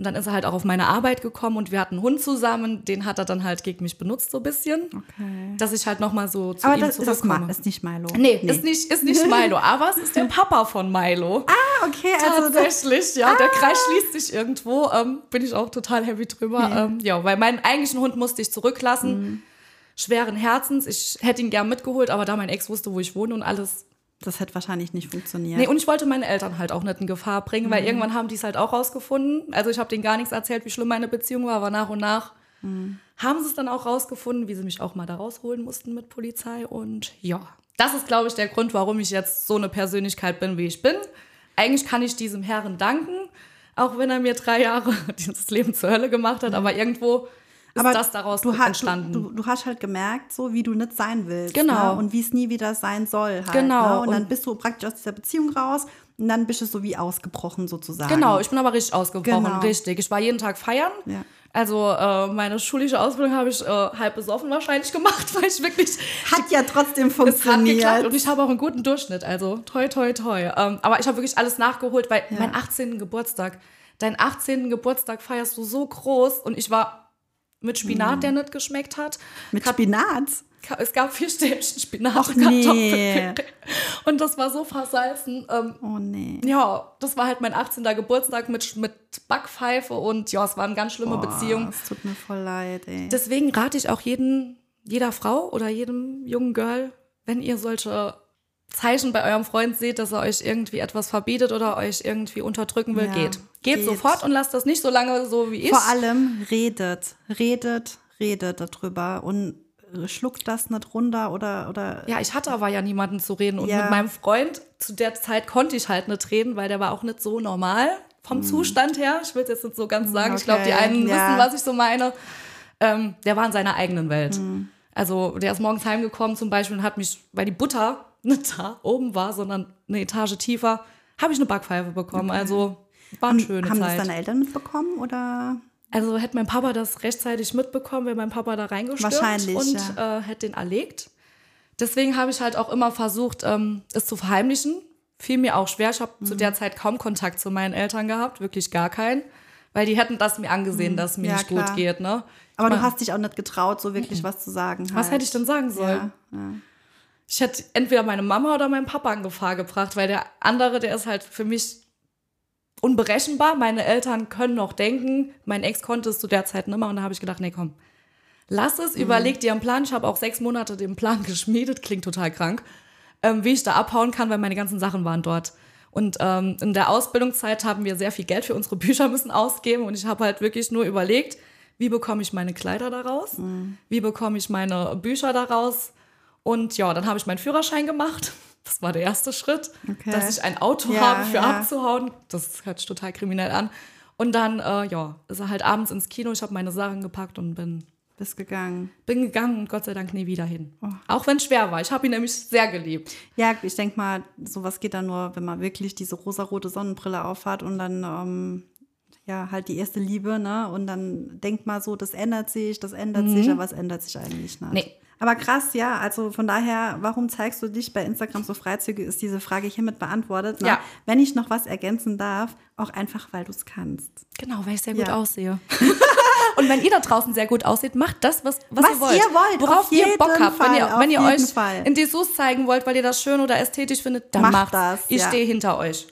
Speaker 3: Und dann ist er halt auch auf meine Arbeit gekommen und wir hatten einen Hund zusammen. Den hat er dann halt gegen mich benutzt so ein bisschen.
Speaker 1: Okay.
Speaker 3: Dass ich halt noch mal so zu
Speaker 1: Aber
Speaker 3: ihm
Speaker 1: das ist, das
Speaker 3: zurückkomme.
Speaker 1: Ma ist nicht Milo.
Speaker 3: nee, Ist, nicht, ist nicht Milo, aber es ist der Papa von Milo.
Speaker 1: Ah, okay, also
Speaker 3: Tatsächlich, ja. Der Kreis schließt sich irgendwo. Ähm, bin ich auch total happy drüber. Ähm, ja, weil meinen eigentlichen Hund musste ich zurücklassen.
Speaker 1: Mhm.
Speaker 3: Schweren Herzens. Ich hätte ihn gern mitgeholt, aber da mein Ex wusste, wo ich wohne und alles.
Speaker 1: Das hätte wahrscheinlich nicht funktioniert.
Speaker 3: Nee, und ich wollte meine Eltern halt auch nicht in Gefahr bringen,
Speaker 1: Mhm.
Speaker 3: weil irgendwann haben die es halt auch rausgefunden. Also ich habe denen gar nichts erzählt, wie schlimm meine Beziehung war, aber nach und nach Haben sie es dann auch rausgefunden, wie sie mich auch mal da rausholen mussten mit Polizei. Und ja, das ist, glaube ich, der Grund, warum ich jetzt so eine Persönlichkeit bin, wie ich bin. Eigentlich kann ich diesem Herrn danken, auch wenn er mir drei Jahre dieses Leben zur Hölle gemacht hat. Aber irgendwo ist das daraus
Speaker 1: du,
Speaker 3: entstanden.
Speaker 1: Du, du, hast halt gemerkt, so wie du nicht sein willst.
Speaker 3: Genau.
Speaker 1: Ne? Und wie es nie wieder sein soll. Halt,
Speaker 3: Genau.
Speaker 1: Ne? Und, dann
Speaker 3: Und-
Speaker 1: bist du praktisch aus dieser Beziehung raus und dann bist du so wie ausgebrochen sozusagen.
Speaker 3: Genau, ich bin aber richtig ausgebrochen,
Speaker 1: Genau.
Speaker 3: richtig. Ich war jeden Tag feiern.
Speaker 1: Ja.
Speaker 3: Also äh, meine schulische Ausbildung habe ich äh, halb besoffen wahrscheinlich gemacht, weil ich wirklich
Speaker 1: Hat ja trotzdem
Speaker 3: es hat geklappt
Speaker 1: funktioniert.
Speaker 3: und ich habe auch einen guten Durchschnitt, also toi toi toi. Ähm, aber ich habe wirklich alles nachgeholt, weil mein 18. Geburtstag, deinen 18. Geburtstag feierst du so groß und ich war mit Spinat, der nicht geschmeckt hat.
Speaker 1: Mit
Speaker 3: Kat-
Speaker 1: Spinat.
Speaker 3: Es gab vier Stäbchen Spinat
Speaker 1: Och,
Speaker 3: und
Speaker 1: nee.
Speaker 3: Und das war so versalzen. Ähm,
Speaker 1: Oh nee.
Speaker 3: ja, das war halt mein 18. Geburtstag mit, mit Backpfeife und ja, es war eine ganz schlimme Beziehung.
Speaker 1: Es tut mir voll leid, ey.
Speaker 3: Deswegen rate ich auch jeden, jeder Frau oder jedem jungen Girl, wenn ihr solche Zeichen bei eurem Freund seht, dass er euch irgendwie etwas verbietet oder euch irgendwie unterdrücken will,
Speaker 1: Ja,
Speaker 3: geht. Geht.
Speaker 1: geht.
Speaker 3: sofort und lasst das nicht so lange so wie ich.
Speaker 1: Vor allem redet, redet, redet darüber und schluckt das nicht runter oder, oder
Speaker 3: Ja, ich hatte aber ja niemanden zu reden. Und
Speaker 1: Ja.
Speaker 3: mit meinem Freund zu der Zeit konnte ich halt nicht reden, weil der war auch nicht so normal vom Zustand her. Ich will es jetzt nicht so ganz sagen. Ich glaube, die
Speaker 1: Hm. Okay,
Speaker 3: einen
Speaker 1: ja.
Speaker 3: wissen, was ich so meine. Ähm, der war in seiner eigenen Welt.
Speaker 1: Hm.
Speaker 3: Also der ist morgens heimgekommen zum Beispiel und hat mich, weil die Butter nicht da oben war, sondern eine Etage tiefer, habe ich eine Backpfeife bekommen. Also war eine schöne
Speaker 1: haben das
Speaker 3: Zeit.
Speaker 1: deine Eltern mitbekommen oder?
Speaker 3: Also hätte mein Papa das rechtzeitig mitbekommen, wäre mein Papa da reingestürmt
Speaker 1: Wahrscheinlich,
Speaker 3: und
Speaker 1: ja.
Speaker 3: äh, hätte den erlegt. Deswegen habe ich halt auch immer versucht, ähm, es zu verheimlichen. Fiel mir auch schwer. Ich habe
Speaker 1: Mhm.
Speaker 3: zu der Zeit kaum Kontakt zu meinen Eltern gehabt, wirklich gar keinen. Weil die hätten das mir angesehen, dass es mir
Speaker 1: Mhm. Ja,
Speaker 3: nicht
Speaker 1: klar.
Speaker 3: gut geht. Ne?
Speaker 1: Aber du
Speaker 3: meine-
Speaker 1: hast dich auch nicht getraut, so wirklich was zu sagen.
Speaker 3: Was
Speaker 1: halt.
Speaker 3: hätte ich denn sagen sollen?
Speaker 1: Ja.
Speaker 3: Ich hätte entweder meine Mama oder meinen Papa in Gefahr gebracht, weil der andere, der ist halt für mich unberechenbar. Meine Eltern können noch denken. Mein Ex konnte es zu der Zeit nimmer und da habe ich gedacht, nee, komm, lass es, überleg dir einen Plan. Ich habe auch sechs Monate den Plan geschmiedet, klingt total krank, ähm, wie ich da abhauen kann, weil meine ganzen Sachen waren dort. Und ähm, in der Ausbildungszeit haben wir sehr viel Geld für unsere Bücher müssen ausgeben und ich habe halt wirklich nur überlegt, wie bekomme ich meine Kleider daraus, wie bekomme ich meine Bücher daraus und ja, dann habe ich meinen Führerschein gemacht. Das war der erste Schritt,
Speaker 1: Okay.
Speaker 3: dass ich ein Auto
Speaker 1: Ja,
Speaker 3: habe für
Speaker 1: ja.
Speaker 3: abzuhauen. Das hört sich total kriminell an. Und dann, äh, ja, ist er halt abends ins Kino. Ich habe meine Sachen gepackt und bin,
Speaker 1: Bist gegangen.
Speaker 3: bin gegangen und Gott sei Dank nie wieder hin.
Speaker 1: Oh.
Speaker 3: Auch wenn es schwer war. Ich habe ihn nämlich sehr geliebt.
Speaker 1: Ja, ich denke mal, sowas geht dann nur, wenn man wirklich diese rosarote Sonnenbrille aufhat und dann ähm, ja halt die erste Liebe, ne? Und dann denkt mal so, das ändert sich, das ändert sich, aber es ändert sich eigentlich nicht.
Speaker 3: Mhm. Nee.
Speaker 1: Aber krass, ja, also von daher, warum zeigst du dich bei Instagram so freizügig, ist diese Frage hiermit beantwortet. Ne?
Speaker 3: Ja.
Speaker 1: Wenn ich noch was ergänzen darf, auch einfach, weil du es kannst.
Speaker 3: Genau, weil ich sehr gut
Speaker 1: Ja.
Speaker 3: aussehe. und wenn ihr da draußen sehr gut aussieht, macht das, was, was,
Speaker 1: Was
Speaker 3: ihr wollt.
Speaker 1: ihr wollt,
Speaker 3: Worauf
Speaker 1: auf
Speaker 3: ihr Bock habt. Wenn ihr,
Speaker 1: Fall,
Speaker 3: wenn ihr
Speaker 1: auf jeden
Speaker 3: euch
Speaker 1: Fall.
Speaker 3: in Dessous zeigen wollt, weil ihr das schön oder ästhetisch findet, dann
Speaker 1: Macht
Speaker 3: macht
Speaker 1: das,
Speaker 3: Ich
Speaker 1: ja.
Speaker 3: stehe hinter euch.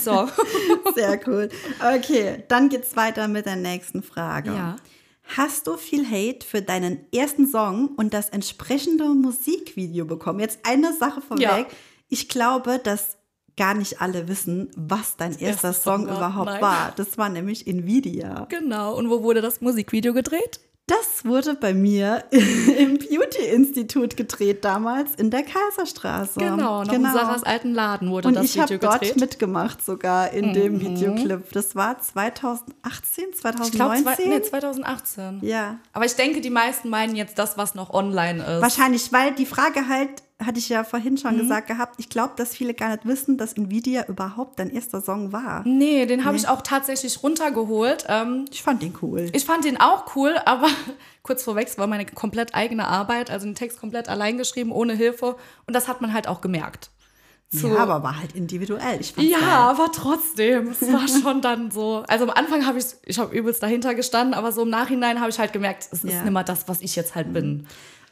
Speaker 3: So.
Speaker 1: Sehr cool. Okay, dann geht's weiter mit der nächsten Frage.
Speaker 3: Ja.
Speaker 1: Hast du viel Hate für deinen ersten Song und das entsprechende Musikvideo bekommen? Jetzt eine Sache vorweg.
Speaker 3: Ja.
Speaker 1: Ich glaube, dass gar nicht alle wissen, was dein erster
Speaker 3: erste
Speaker 1: Song
Speaker 3: Song war.
Speaker 1: überhaupt
Speaker 3: Nein.
Speaker 1: war. Das war nämlich Nvidia.
Speaker 3: genau. Und wo wurde das Musikvideo gedreht?
Speaker 1: Das wurde bei mir im Beauty-Institut gedreht, damals in der Kaiserstraße.
Speaker 3: Genau, noch in Sarahs alten Laden wurde
Speaker 1: Und
Speaker 3: das
Speaker 1: ich
Speaker 3: Video
Speaker 1: habe dort
Speaker 3: gedreht. Mhm.
Speaker 1: mitgemacht sogar in dem Videoclip. Das war 2018,
Speaker 3: ich glaube,
Speaker 1: 2019?
Speaker 3: nee, 2018.
Speaker 1: ja.
Speaker 3: Aber ich denke, die meisten meinen jetzt das, was noch online ist.
Speaker 1: Wahrscheinlich, weil die Frage halt, hatte ich ja vorhin
Speaker 3: Mhm.
Speaker 1: schon gesagt gehabt, ich glaube, dass viele gar nicht wissen, dass Nvidia überhaupt dein erster Song war.
Speaker 3: Nee, den habe ich auch tatsächlich runtergeholt. Ähm,
Speaker 1: Ich fand den cool.
Speaker 3: ich fand den auch cool, aber kurz vorweg, es war meine komplett eigene Arbeit, also den Text komplett allein geschrieben, ohne Hilfe. Und das hat man halt auch gemerkt. So.
Speaker 1: Ja, aber war halt individuell. Ich
Speaker 3: Ja,
Speaker 1: geil.
Speaker 3: aber trotzdem, es war schon dann so. Also am Anfang habe ich, ich habe übelst dahinter gestanden, aber so im Nachhinein habe ich halt gemerkt, es ist
Speaker 1: Ja.
Speaker 3: nicht mehr das, was ich jetzt halt bin.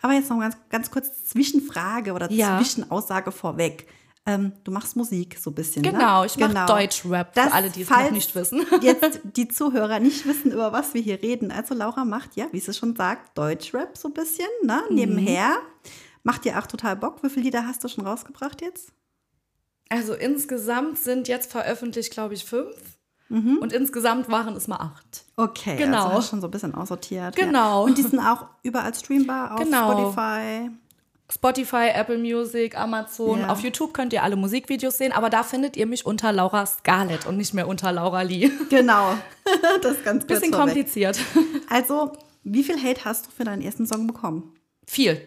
Speaker 1: Aber jetzt noch ganz, ganz kurz Zwischenfrage oder
Speaker 3: Ja.
Speaker 1: Zwischenaussage vorweg. Ähm, du machst Musik so ein bisschen.
Speaker 3: Genau,
Speaker 1: ne?
Speaker 3: ich mache Deutschrap, für
Speaker 1: Das,
Speaker 3: alle, die es noch nicht wissen.
Speaker 1: jetzt die Zuhörer nicht wissen, über was wir hier reden. Also Laura macht, ja, wie sie schon sagt, Deutschrap so ein bisschen, ne?
Speaker 3: Mhm.
Speaker 1: Nebenher. Macht dir auch total Bock. Wie viele Lieder hast du schon rausgebracht jetzt?
Speaker 3: Also insgesamt sind jetzt veröffentlicht, glaube ich, fünf. Und insgesamt waren es mal acht.
Speaker 1: Okay,
Speaker 3: Genau.
Speaker 1: also schon so ein bisschen aussortiert.
Speaker 3: Genau.
Speaker 1: Ja. Und die sind auch überall streambar auf
Speaker 3: Genau.
Speaker 1: Spotify.
Speaker 3: Spotify, Apple Music, Amazon.
Speaker 1: Ja.
Speaker 3: Auf YouTube könnt ihr alle Musikvideos sehen, aber da findet ihr mich unter Laura Scarlett und nicht mehr unter Laura Lee.
Speaker 1: Genau. das ist ganz kurz
Speaker 3: Bisschen kompliziert.
Speaker 1: Also, wie viel Hate hast du für deinen ersten Song bekommen?
Speaker 3: Viel.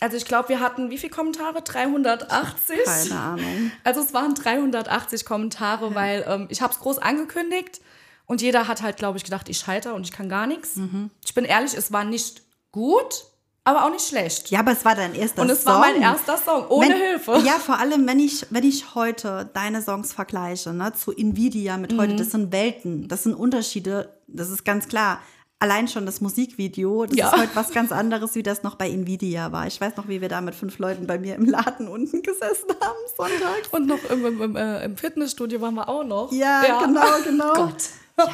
Speaker 3: Also ich glaube, wir hatten wie viele Kommentare? 380?
Speaker 1: Keine Ahnung.
Speaker 3: Also es waren 380 Kommentare, weil ähm, ich habe es groß angekündigt und jeder hat halt, glaube ich, gedacht, ich scheitere und ich kann gar nichts.
Speaker 1: Mhm.
Speaker 3: Ich bin ehrlich, es war nicht gut, aber auch nicht schlecht.
Speaker 1: Ja, aber es war dein erster
Speaker 3: und es
Speaker 1: Song.
Speaker 3: war mein erster Song, ohne
Speaker 1: wenn,
Speaker 3: Hilfe.
Speaker 1: Ja, vor allem, wenn ich, wenn ich heute deine Songs vergleiche, ne, zu Nvidia mit heute,
Speaker 3: Mhm.
Speaker 1: das sind Welten, das sind Unterschiede, das ist ganz klar. Allein schon das Musikvideo, das
Speaker 3: Ja.
Speaker 1: ist heute was ganz anderes, wie das noch bei Nvidia war. Ich weiß noch, wie wir da mit fünf Leuten bei mir im Laden unten gesessen haben, sonntags.
Speaker 3: Und noch im, im, im, äh, im Fitnessstudio waren wir auch noch.
Speaker 1: Ja, genau, genau.
Speaker 3: Gott.
Speaker 1: Ja,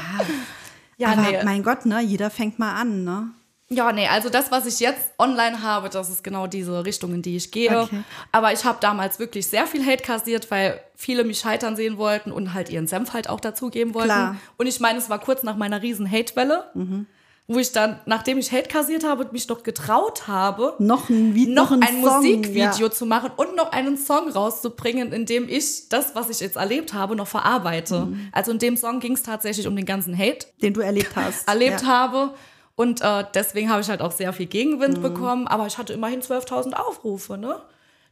Speaker 3: Ja,
Speaker 1: aber
Speaker 3: nee.
Speaker 1: mein Gott, ne, jeder fängt mal an, ne?
Speaker 3: Ja, nee, also das, was ich jetzt online habe, das ist genau diese Richtung, in die ich gehe.
Speaker 1: Okay.
Speaker 3: Aber ich habe damals wirklich sehr viel Hate kassiert, weil viele mich scheitern sehen wollten und halt ihren Senf halt auch dazugeben wollten.
Speaker 1: Klar.
Speaker 3: Und ich meine, es war kurz nach meiner riesen Hate-Welle, wo ich dann, nachdem ich Hate kassiert habe, mich noch getraut habe,
Speaker 1: Noch ein, Video,
Speaker 3: noch ein,
Speaker 1: Song,
Speaker 3: Musikvideo
Speaker 1: Ja.
Speaker 3: zu machen und noch einen Song rauszubringen, in dem ich das, was ich jetzt erlebt habe, noch verarbeite.
Speaker 1: Mhm.
Speaker 3: Also in dem Song ging es tatsächlich um den ganzen Hate,
Speaker 1: Den du erlebt hast.
Speaker 3: erlebt
Speaker 1: ja.
Speaker 3: habe. Und äh, deswegen habe ich halt auch sehr viel
Speaker 1: Mhm.
Speaker 3: Gegenwind bekommen. Aber ich hatte immerhin 12.000 Aufrufe, ne?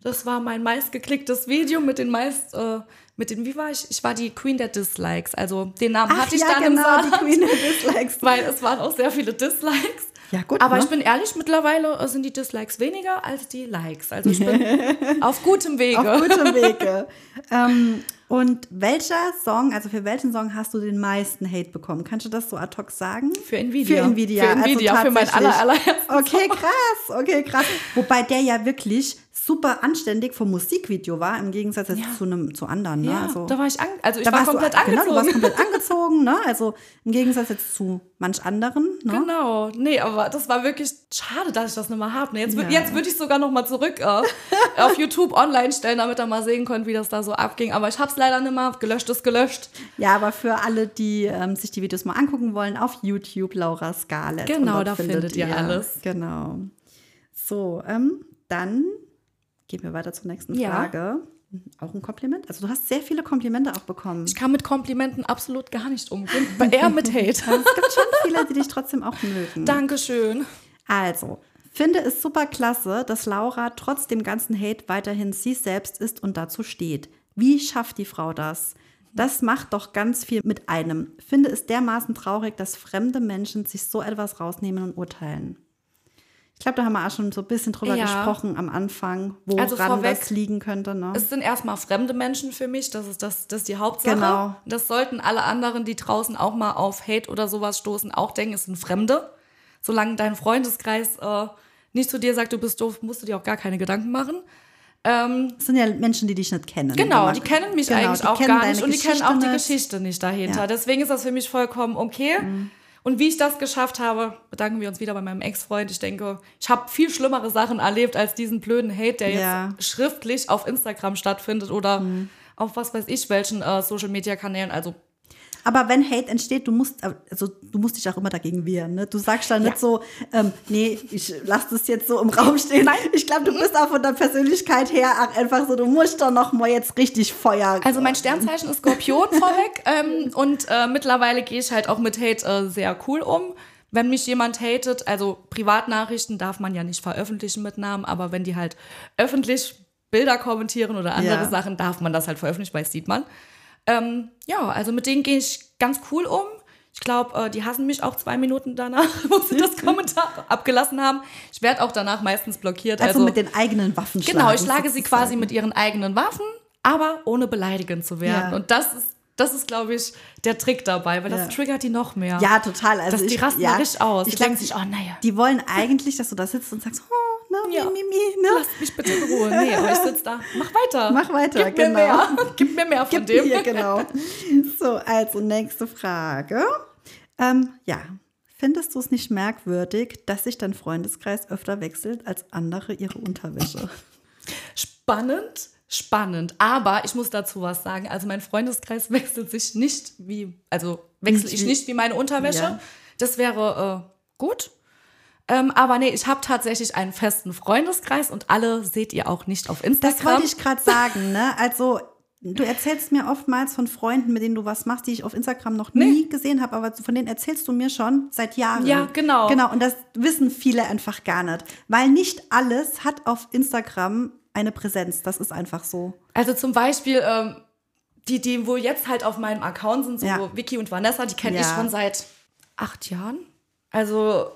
Speaker 3: Das war mein meistgeklicktes Video mit den meist, äh, mit den, wie war ich? Ich war die Queen der Dislikes. Also den Namen
Speaker 1: Ach
Speaker 3: hatte ich
Speaker 1: ja,
Speaker 3: dann
Speaker 1: genau,
Speaker 3: im Saal.
Speaker 1: die Queen der Dislikes.
Speaker 3: Weil es waren auch sehr viele Dislikes.
Speaker 1: Ja, gut,
Speaker 3: Aber
Speaker 1: ne?
Speaker 3: ich bin ehrlich, mittlerweile sind die Dislikes weniger als die Likes. Also ich bin auf gutem Wege.
Speaker 1: Auf gutem Wege. ähm, und welcher Song, also für welchen Song hast du den meisten Hate bekommen? Kannst du das so ad hoc sagen?
Speaker 3: Für Nvidia.
Speaker 1: Für Nvidia.
Speaker 3: Für Nvidia,
Speaker 1: also
Speaker 3: für mein aller, allerersten
Speaker 1: Okay, krass, okay, krass. Wobei der ja wirklich super anständig vom Musikvideo war, im Gegensatz jetzt
Speaker 3: Ja.
Speaker 1: zu, einem, zu anderen. Ne?
Speaker 3: Ja,
Speaker 1: also,
Speaker 3: da war ich, an, also ich war komplett
Speaker 1: du,
Speaker 3: angezogen.
Speaker 1: Genau, du warst komplett angezogen, ne? Also im Gegensatz jetzt zu manch anderen. Ne?
Speaker 3: Genau, nee, aber das war wirklich schade, dass ich das nicht mehr habe. Jetzt, wür-
Speaker 1: Ja.
Speaker 3: jetzt würde ich sogar noch mal zurück äh, auf YouTube online stellen, damit ihr mal sehen könnt, wie das da so abging. Aber ich habe es leider nicht mehr. Gelöscht ist gelöscht.
Speaker 1: Ja, aber für alle, die ähm, sich die Videos mal angucken wollen, auf YouTube Laura Scarlett.
Speaker 3: Genau, da findet ihr alles.
Speaker 1: Genau. So, ähm, dann gehen wir weiter zur nächsten
Speaker 3: Ja.
Speaker 1: Frage. Auch ein Kompliment? Also du hast sehr viele Komplimente auch bekommen.
Speaker 3: Ich kann mit Komplimenten absolut gar nicht umgehen, eher mit Hate.
Speaker 1: Es gibt schon viele, die dich trotzdem auch mögen.
Speaker 3: Dankeschön.
Speaker 1: Also, finde es super klasse, dass Laura trotz dem ganzen Hate weiterhin sie selbst ist und dazu steht. Wie schafft die Frau das? Das macht doch ganz viel mit einem. Finde es dermaßen traurig, dass fremde Menschen sich so etwas rausnehmen und urteilen. Ich glaube, da haben wir auch schon so ein bisschen drüber
Speaker 3: Ja.
Speaker 1: gesprochen am Anfang, woran
Speaker 3: Also vorweg,
Speaker 1: das liegen könnte. Ne?
Speaker 3: Es sind erstmal fremde Menschen für mich, das ist, das, das ist die Hauptsache.
Speaker 1: Genau.
Speaker 3: Das sollten alle anderen, die draußen auch mal auf Hate oder sowas stoßen, auch denken, es sind Fremde. Solange dein Freundeskreis äh, nicht zu dir sagt, du bist doof, musst du dir auch gar keine Gedanken machen. Ähm,
Speaker 1: Das sind ja Menschen, die dich nicht kennen.
Speaker 3: Genau, die kennen mich
Speaker 1: Genau,
Speaker 3: eigentlich auch gar nicht und die kennen auch die. Geschichte nicht dahinter.
Speaker 1: Ja. Mhm.
Speaker 3: Deswegen ist das für mich vollkommen okay. Und wie ich das geschafft habe, bedanken wir uns wieder bei meinem Ex-Freund. Ich denke, ich habe viel schlimmere Sachen erlebt als diesen blöden Hate, der
Speaker 1: Ja. Mhm.
Speaker 3: jetzt schriftlich auf Instagram stattfindet oder auf was weiß ich welchen äh, Social-Media-Kanälen. Also
Speaker 1: Aber wenn Hate entsteht, du musst, also du musst dich auch immer dagegen wehren. Ne? Du sagst dann nicht
Speaker 3: Ja.
Speaker 1: so, ähm, nee, ich lasse das jetzt so im Raum stehen.
Speaker 3: Nein.
Speaker 1: Ich glaube, du bist auch von der Persönlichkeit her auch einfach so, du musst doch noch mal jetzt richtig Feuer.
Speaker 3: Also mein Sternzeichen ist Skorpion vorweg ähm, und äh, mittlerweile gehe ich halt auch mit Hate äh, sehr cool um. Wenn mich jemand hatet, also Privatnachrichten darf man ja nicht veröffentlichen mit Namen, aber wenn die halt öffentlich Bilder kommentieren oder andere
Speaker 1: Ja.
Speaker 3: Sachen, darf man das halt veröffentlichen, weil es sieht man. Ähm, ja, also mit denen gehe ich ganz cool um. Ich glaube, äh, die hassen mich auch zwei Minuten danach, wo sie das Kommentar abgelassen haben. Ich werde auch danach meistens blockiert.
Speaker 1: also,
Speaker 3: Also,
Speaker 1: mit den eigenen Waffen
Speaker 3: Genau, ich
Speaker 1: schlagen,
Speaker 3: schlage sie quasi mit ihren eigenen Waffen, aber ohne beleidigend zu werden.
Speaker 1: Ja.
Speaker 3: Und das ist, das ist, glaube ich, der Trick dabei, weil das
Speaker 1: Ja.
Speaker 3: triggert die noch mehr.
Speaker 1: Ja, total. Also
Speaker 3: Das- die
Speaker 1: ich,
Speaker 3: rasten
Speaker 1: ja,
Speaker 3: aus.
Speaker 1: Ich
Speaker 3: Die denken sich, oh, naja.
Speaker 1: Die wollen eigentlich, dass du da sitzt und sagst, oh, ne,
Speaker 3: Ja.
Speaker 1: mi, mi, mi, ne?
Speaker 3: Lass mich bitte in Ruhe. Nee, aber ich sitze da. Mach weiter.
Speaker 1: Mach weiter,
Speaker 3: Gib mir
Speaker 1: genau.
Speaker 3: mehr. Gib mir mehr von
Speaker 1: Gib
Speaker 3: dem.
Speaker 1: mir, genau. So, also nächste Frage. Ähm, ja, findest du es nicht merkwürdig, dass sich dein Freundeskreis öfter wechselt als andere ihre Unterwäsche?
Speaker 3: Spannend, spannend. Aber ich muss dazu was sagen. Also mein Freundeskreis wechselt sich nicht wie, also wechsle ich nicht wie meine Unterwäsche.
Speaker 1: Ja.
Speaker 3: Das wäre äh, gut. Ähm, aber nee, ich habe tatsächlich einen festen Freundeskreis und alle seht ihr auch nicht auf Instagram.
Speaker 1: Das wollte ich gerade sagen, ne? Also, du erzählst mir oftmals von Freunden, mit denen du was machst, die ich auf Instagram noch nie gesehen habe, aber von denen erzählst du mir schon seit Jahren.
Speaker 3: Ja, genau.
Speaker 1: Genau, und das wissen viele einfach gar nicht. Weil nicht alles hat auf Instagram eine Präsenz. Das ist einfach so.
Speaker 3: Also zum Beispiel, ähm, die, die wohl jetzt halt auf meinem Account sind, so
Speaker 1: Ja.
Speaker 3: Vicky und Vanessa, die kenne ich
Speaker 1: Ja.
Speaker 3: schon seit acht Jahren. Also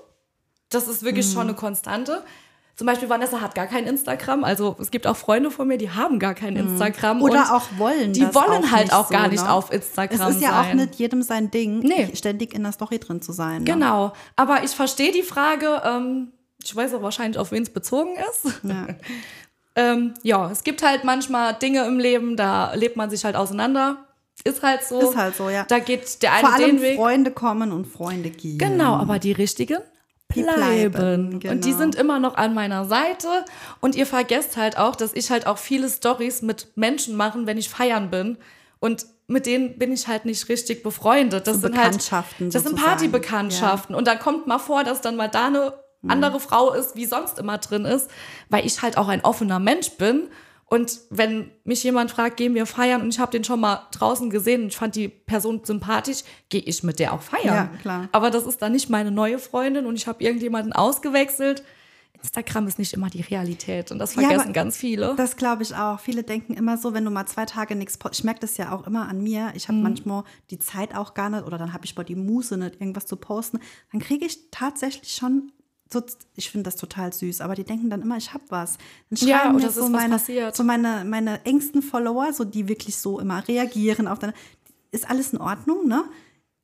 Speaker 3: das ist wirklich
Speaker 1: Mhm.
Speaker 3: schon eine Konstante. Zum Beispiel Vanessa hat gar kein Instagram. Also es gibt auch Freunde von mir, die haben gar kein Instagram.
Speaker 1: Mhm. Oder
Speaker 3: und
Speaker 1: auch wollen
Speaker 3: Die wollen
Speaker 1: auch
Speaker 3: halt auch
Speaker 1: so,
Speaker 3: gar nicht
Speaker 1: ne?
Speaker 3: auf Instagram
Speaker 1: Es ist ja auch
Speaker 3: sein.
Speaker 1: nicht jedem sein Ding,
Speaker 3: Nee.
Speaker 1: ständig in der Story drin zu sein. Ne?
Speaker 3: Genau. Aber ich verstehe die Frage. Ähm, ich weiß auch wahrscheinlich, auf wen es bezogen ist.
Speaker 1: Ja.
Speaker 3: Ähm, ja, es gibt halt manchmal Dinge im Leben, da lebt man sich halt auseinander. Ist halt so.
Speaker 1: Ist halt so, ja.
Speaker 3: Da geht der
Speaker 1: Vor
Speaker 3: eine
Speaker 1: allem
Speaker 3: den Weg.
Speaker 1: Freunde kommen und Freunde gehen.
Speaker 3: Genau, aber die richtigen Bleiben.
Speaker 1: bleiben,
Speaker 3: Und die
Speaker 1: genau.
Speaker 3: sind immer noch an meiner Seite. Und ihr vergesst halt auch, dass ich halt auch viele Stories mit Menschen machen, wenn ich feiern bin. Und mit denen bin ich halt nicht richtig befreundet. Das
Speaker 1: So
Speaker 3: sind halt Das sind. Partybekanntschaften. Und dann kommt mal vor, dass dann mal da eine
Speaker 1: Mhm.
Speaker 3: andere Frau ist, wie sonst immer drin ist, weil ich halt auch ein offener Mensch bin. Und wenn mich jemand fragt, gehen wir feiern und ich habe den schon mal draußen gesehen und ich fand die Person sympathisch, gehe ich mit der auch feiern.
Speaker 1: Ja, klar.
Speaker 3: Aber das ist dann nicht meine neue Freundin und ich habe irgendjemanden ausgewechselt. Instagram ist nicht immer die Realität und das
Speaker 1: Ja,
Speaker 3: vergessen
Speaker 1: aber
Speaker 3: ganz viele.
Speaker 1: Das glaube ich auch. Viele denken immer so, wenn du mal zwei Tage nichts postest. Ich merke das ja auch immer an mir. Ich
Speaker 3: Mhm.
Speaker 1: habe manchmal die Zeit auch gar nicht oder dann habe ich mal die Muße nicht, irgendwas zu posten. Dann kriege ich tatsächlich schon ich finde das total süß, aber die denken dann immer, ich habe was. Dann
Speaker 3: Ja,
Speaker 1: schreiben
Speaker 3: oder es ist was
Speaker 1: meine, so meine, meine engsten Follower, so die wirklich so immer reagieren auf deine, ist alles in Ordnung, ne?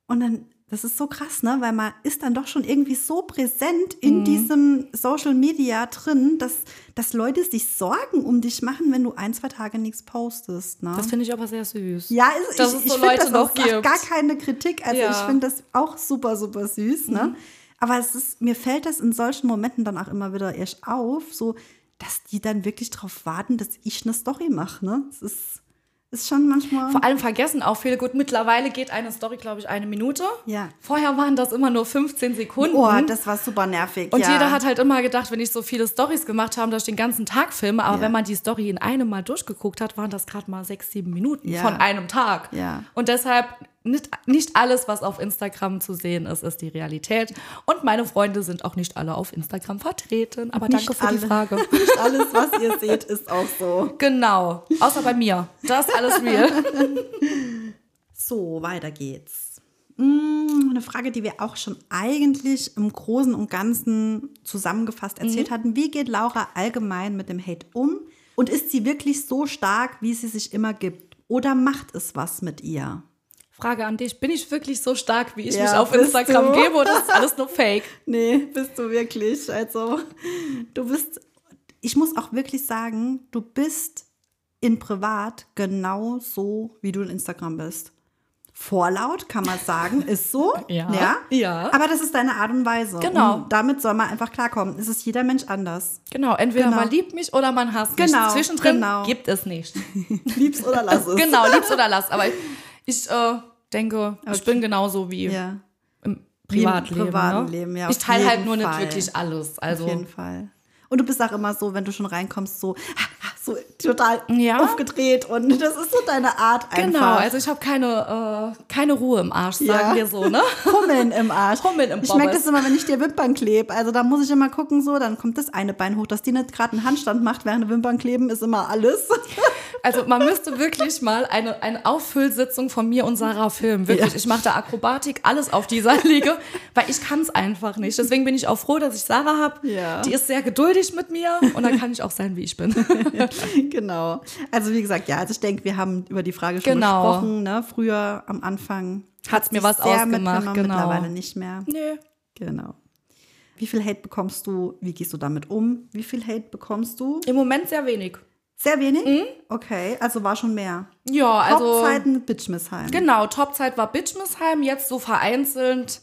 Speaker 1: Und dann, das ist so krass, ne? Weil man ist dann doch schon irgendwie so präsent in
Speaker 3: Mhm.
Speaker 1: diesem Social Media drin, dass, dass Leute sich Sorgen um dich machen, wenn du ein, zwei Tage nichts postest, ne?
Speaker 3: Das finde ich aber sehr süß.
Speaker 1: ja, ist,
Speaker 3: dass
Speaker 1: ich,
Speaker 3: es
Speaker 1: ich
Speaker 3: so
Speaker 1: finde das auch gar keine Kritik. Also
Speaker 3: Ja. Mhm.
Speaker 1: ich finde das auch super, super süß, ne? Aber es ist, mir fällt das in solchen Momenten dann auch immer wieder erst auf, so, dass die dann wirklich darauf warten, dass ich eine Story mache, ne? Es ist, ist schon manchmal.
Speaker 3: Vor allem vergessen auch viele. Gut, mittlerweile geht eine Story, glaube ich, eine Minute.
Speaker 1: Ja.
Speaker 3: Vorher waren das immer nur 15 Sekunden.
Speaker 1: Oh, das war super nervig.
Speaker 3: und
Speaker 1: ja.
Speaker 3: jeder hat halt immer gedacht, wenn ich so viele Stories gemacht habe, dass ich den ganzen Tag filme. Aber
Speaker 1: Ja.
Speaker 3: wenn man die Story in einem Mal durchgeguckt hat, waren das gerade mal sechs, sieben Minuten
Speaker 1: Ja.
Speaker 3: von einem Tag.
Speaker 1: Ja.
Speaker 3: Und deshalb nicht, nicht alles, was auf Instagram zu sehen ist, ist die Realität. Und meine Freunde sind auch nicht alle auf Instagram vertreten. Aber
Speaker 1: Nicht
Speaker 3: danke für
Speaker 1: alle.
Speaker 3: die Frage.
Speaker 1: Nicht alles, was ihr seht, ist auch so.
Speaker 3: genau. Außer bei mir. Das ist alles real.
Speaker 1: So, weiter geht's. Mm, Eine Frage, die wir auch schon eigentlich im Großen und Ganzen zusammengefasst erzählt hatten. Wie geht Laura allgemein mit dem Hate um? Und ist sie wirklich so stark, wie sie sich immer gibt? Oder macht es was mit ihr?
Speaker 3: Frage an dich. Bin ich wirklich so stark, wie ich
Speaker 1: Ja,
Speaker 3: mich auf Instagram
Speaker 1: du?
Speaker 3: gebe oder ist alles nur Fake?
Speaker 1: Nee, bist du wirklich. Also, du bist, ich muss auch wirklich sagen, du bist in Privat genau so, wie du in Instagram bist. Vorlaut, kann man sagen, ist so.
Speaker 3: Ja,
Speaker 1: ja.
Speaker 3: ja.
Speaker 1: Aber das ist deine Art und Weise.
Speaker 3: Genau.
Speaker 1: Und damit soll man einfach klarkommen. Es ist jeder Mensch anders.
Speaker 3: Genau, entweder
Speaker 1: Genau.
Speaker 3: man liebt mich oder man hasst mich.
Speaker 1: Genau,
Speaker 3: Zwischendrin
Speaker 1: genau.
Speaker 3: gibt es nicht.
Speaker 1: Lieb's oder lass es.
Speaker 3: genau, lieb's oder lass. Aber ich, ich äh, denke, ich
Speaker 1: Okay.
Speaker 3: bin genauso wie
Speaker 1: Ja,
Speaker 3: im
Speaker 1: Wie im
Speaker 3: Privatleben.
Speaker 1: privaten
Speaker 3: ne?
Speaker 1: Leben, ja,
Speaker 3: ich teile halt nur nicht
Speaker 1: Fall.
Speaker 3: wirklich alles. Also
Speaker 1: auf jeden Fall. Und du bist auch immer so, wenn du schon reinkommst, so, so total
Speaker 3: Ja.
Speaker 1: aufgedreht. Und das ist so deine Art einfach.
Speaker 3: Genau, also ich habe keine, äh, keine Ruhe im Arsch, sagen
Speaker 1: Ja.
Speaker 3: wir so, ne?
Speaker 1: Hummeln im Arsch.
Speaker 3: Hummeln im
Speaker 1: Ich merke das immer, wenn ich dir Wimpern klebe. Also da muss ich immer gucken, so, dann kommt das eine Bein hoch, dass die nicht gerade einen Handstand macht, während Wimpern kleben, ist immer alles.
Speaker 3: Also man müsste wirklich mal eine, eine Auffüllsitzung von mir und Sarah filmen. Wirklich,
Speaker 1: Ja.
Speaker 3: ich mache da Akrobatik, alles auf dieser Liege, weil ich kann es einfach nicht. Deswegen bin ich auch froh, dass ich Sarah habe.
Speaker 1: Ja.
Speaker 3: Die ist sehr geduldig mit mir und dann kann ich auch sein, wie ich bin.
Speaker 1: genau. Also wie gesagt, ja, also ich denke, wir haben über die Frage schon
Speaker 3: Genau.
Speaker 1: gesprochen. Ne? Früher am Anfang
Speaker 3: Hat's mir
Speaker 1: sich
Speaker 3: was ausgemacht, genau.
Speaker 1: Mittlerweile nicht mehr.
Speaker 3: Nee.
Speaker 1: Genau. Wie viel Hate bekommst du? Wie gehst du damit um? Wie viel Hate bekommst du?
Speaker 3: Im Moment sehr wenig.
Speaker 1: Sehr wenig? Okay, also war schon mehr.
Speaker 3: Ja, Mhm. also.
Speaker 1: Hauptzeiten Bitchmissheim.
Speaker 3: Genau, Topzeit war Bitchmissheim, jetzt so vereinzelt.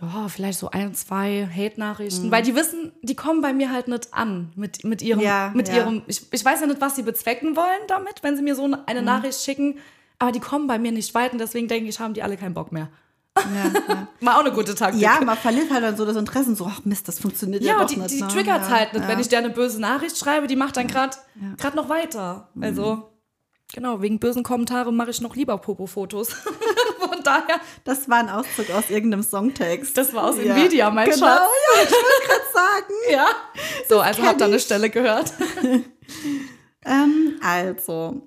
Speaker 3: Ja, vielleicht so ein, zwei
Speaker 1: Mhm.
Speaker 3: Hate-Nachrichten, weil die wissen, die kommen bei mir halt nicht an mit, mit ihrem,
Speaker 1: Ja,
Speaker 3: mit
Speaker 1: ja.
Speaker 3: ihrem, ich, ich weiß ja nicht, was sie bezwecken wollen damit, wenn sie mir so eine
Speaker 1: Mhm.
Speaker 3: Nachricht schicken, aber die kommen bei mir nicht weit und deswegen denke ich, haben die alle keinen Bock mehr.
Speaker 1: Ja, ja.
Speaker 3: Mal auch eine gute Taktik.
Speaker 1: ja, man verliert halt dann so das Interesse und so, ach Mist, das funktioniert ja,
Speaker 3: Ja,
Speaker 1: doch
Speaker 3: die,
Speaker 1: nicht.
Speaker 3: die
Speaker 1: ne?
Speaker 3: triggert
Speaker 1: ja,
Speaker 3: halt nicht.
Speaker 1: ja.
Speaker 3: Wenn ich dir eine böse Nachricht schreibe, die macht dann gerade grad noch weiter.
Speaker 1: Mhm.
Speaker 3: Also, genau, wegen bösen Kommentaren mache ich noch lieber Popo-Fotos. Daher,
Speaker 1: Das war ein Auszug aus irgendeinem Songtext.
Speaker 3: das war aus
Speaker 1: Ja.
Speaker 3: Nvidia, mein
Speaker 1: genau,
Speaker 3: Schatz.
Speaker 1: ja, ich wollte gerade sagen.
Speaker 3: Ja. So, also habt ihr eine. Stelle gehört.
Speaker 1: Ähm, also,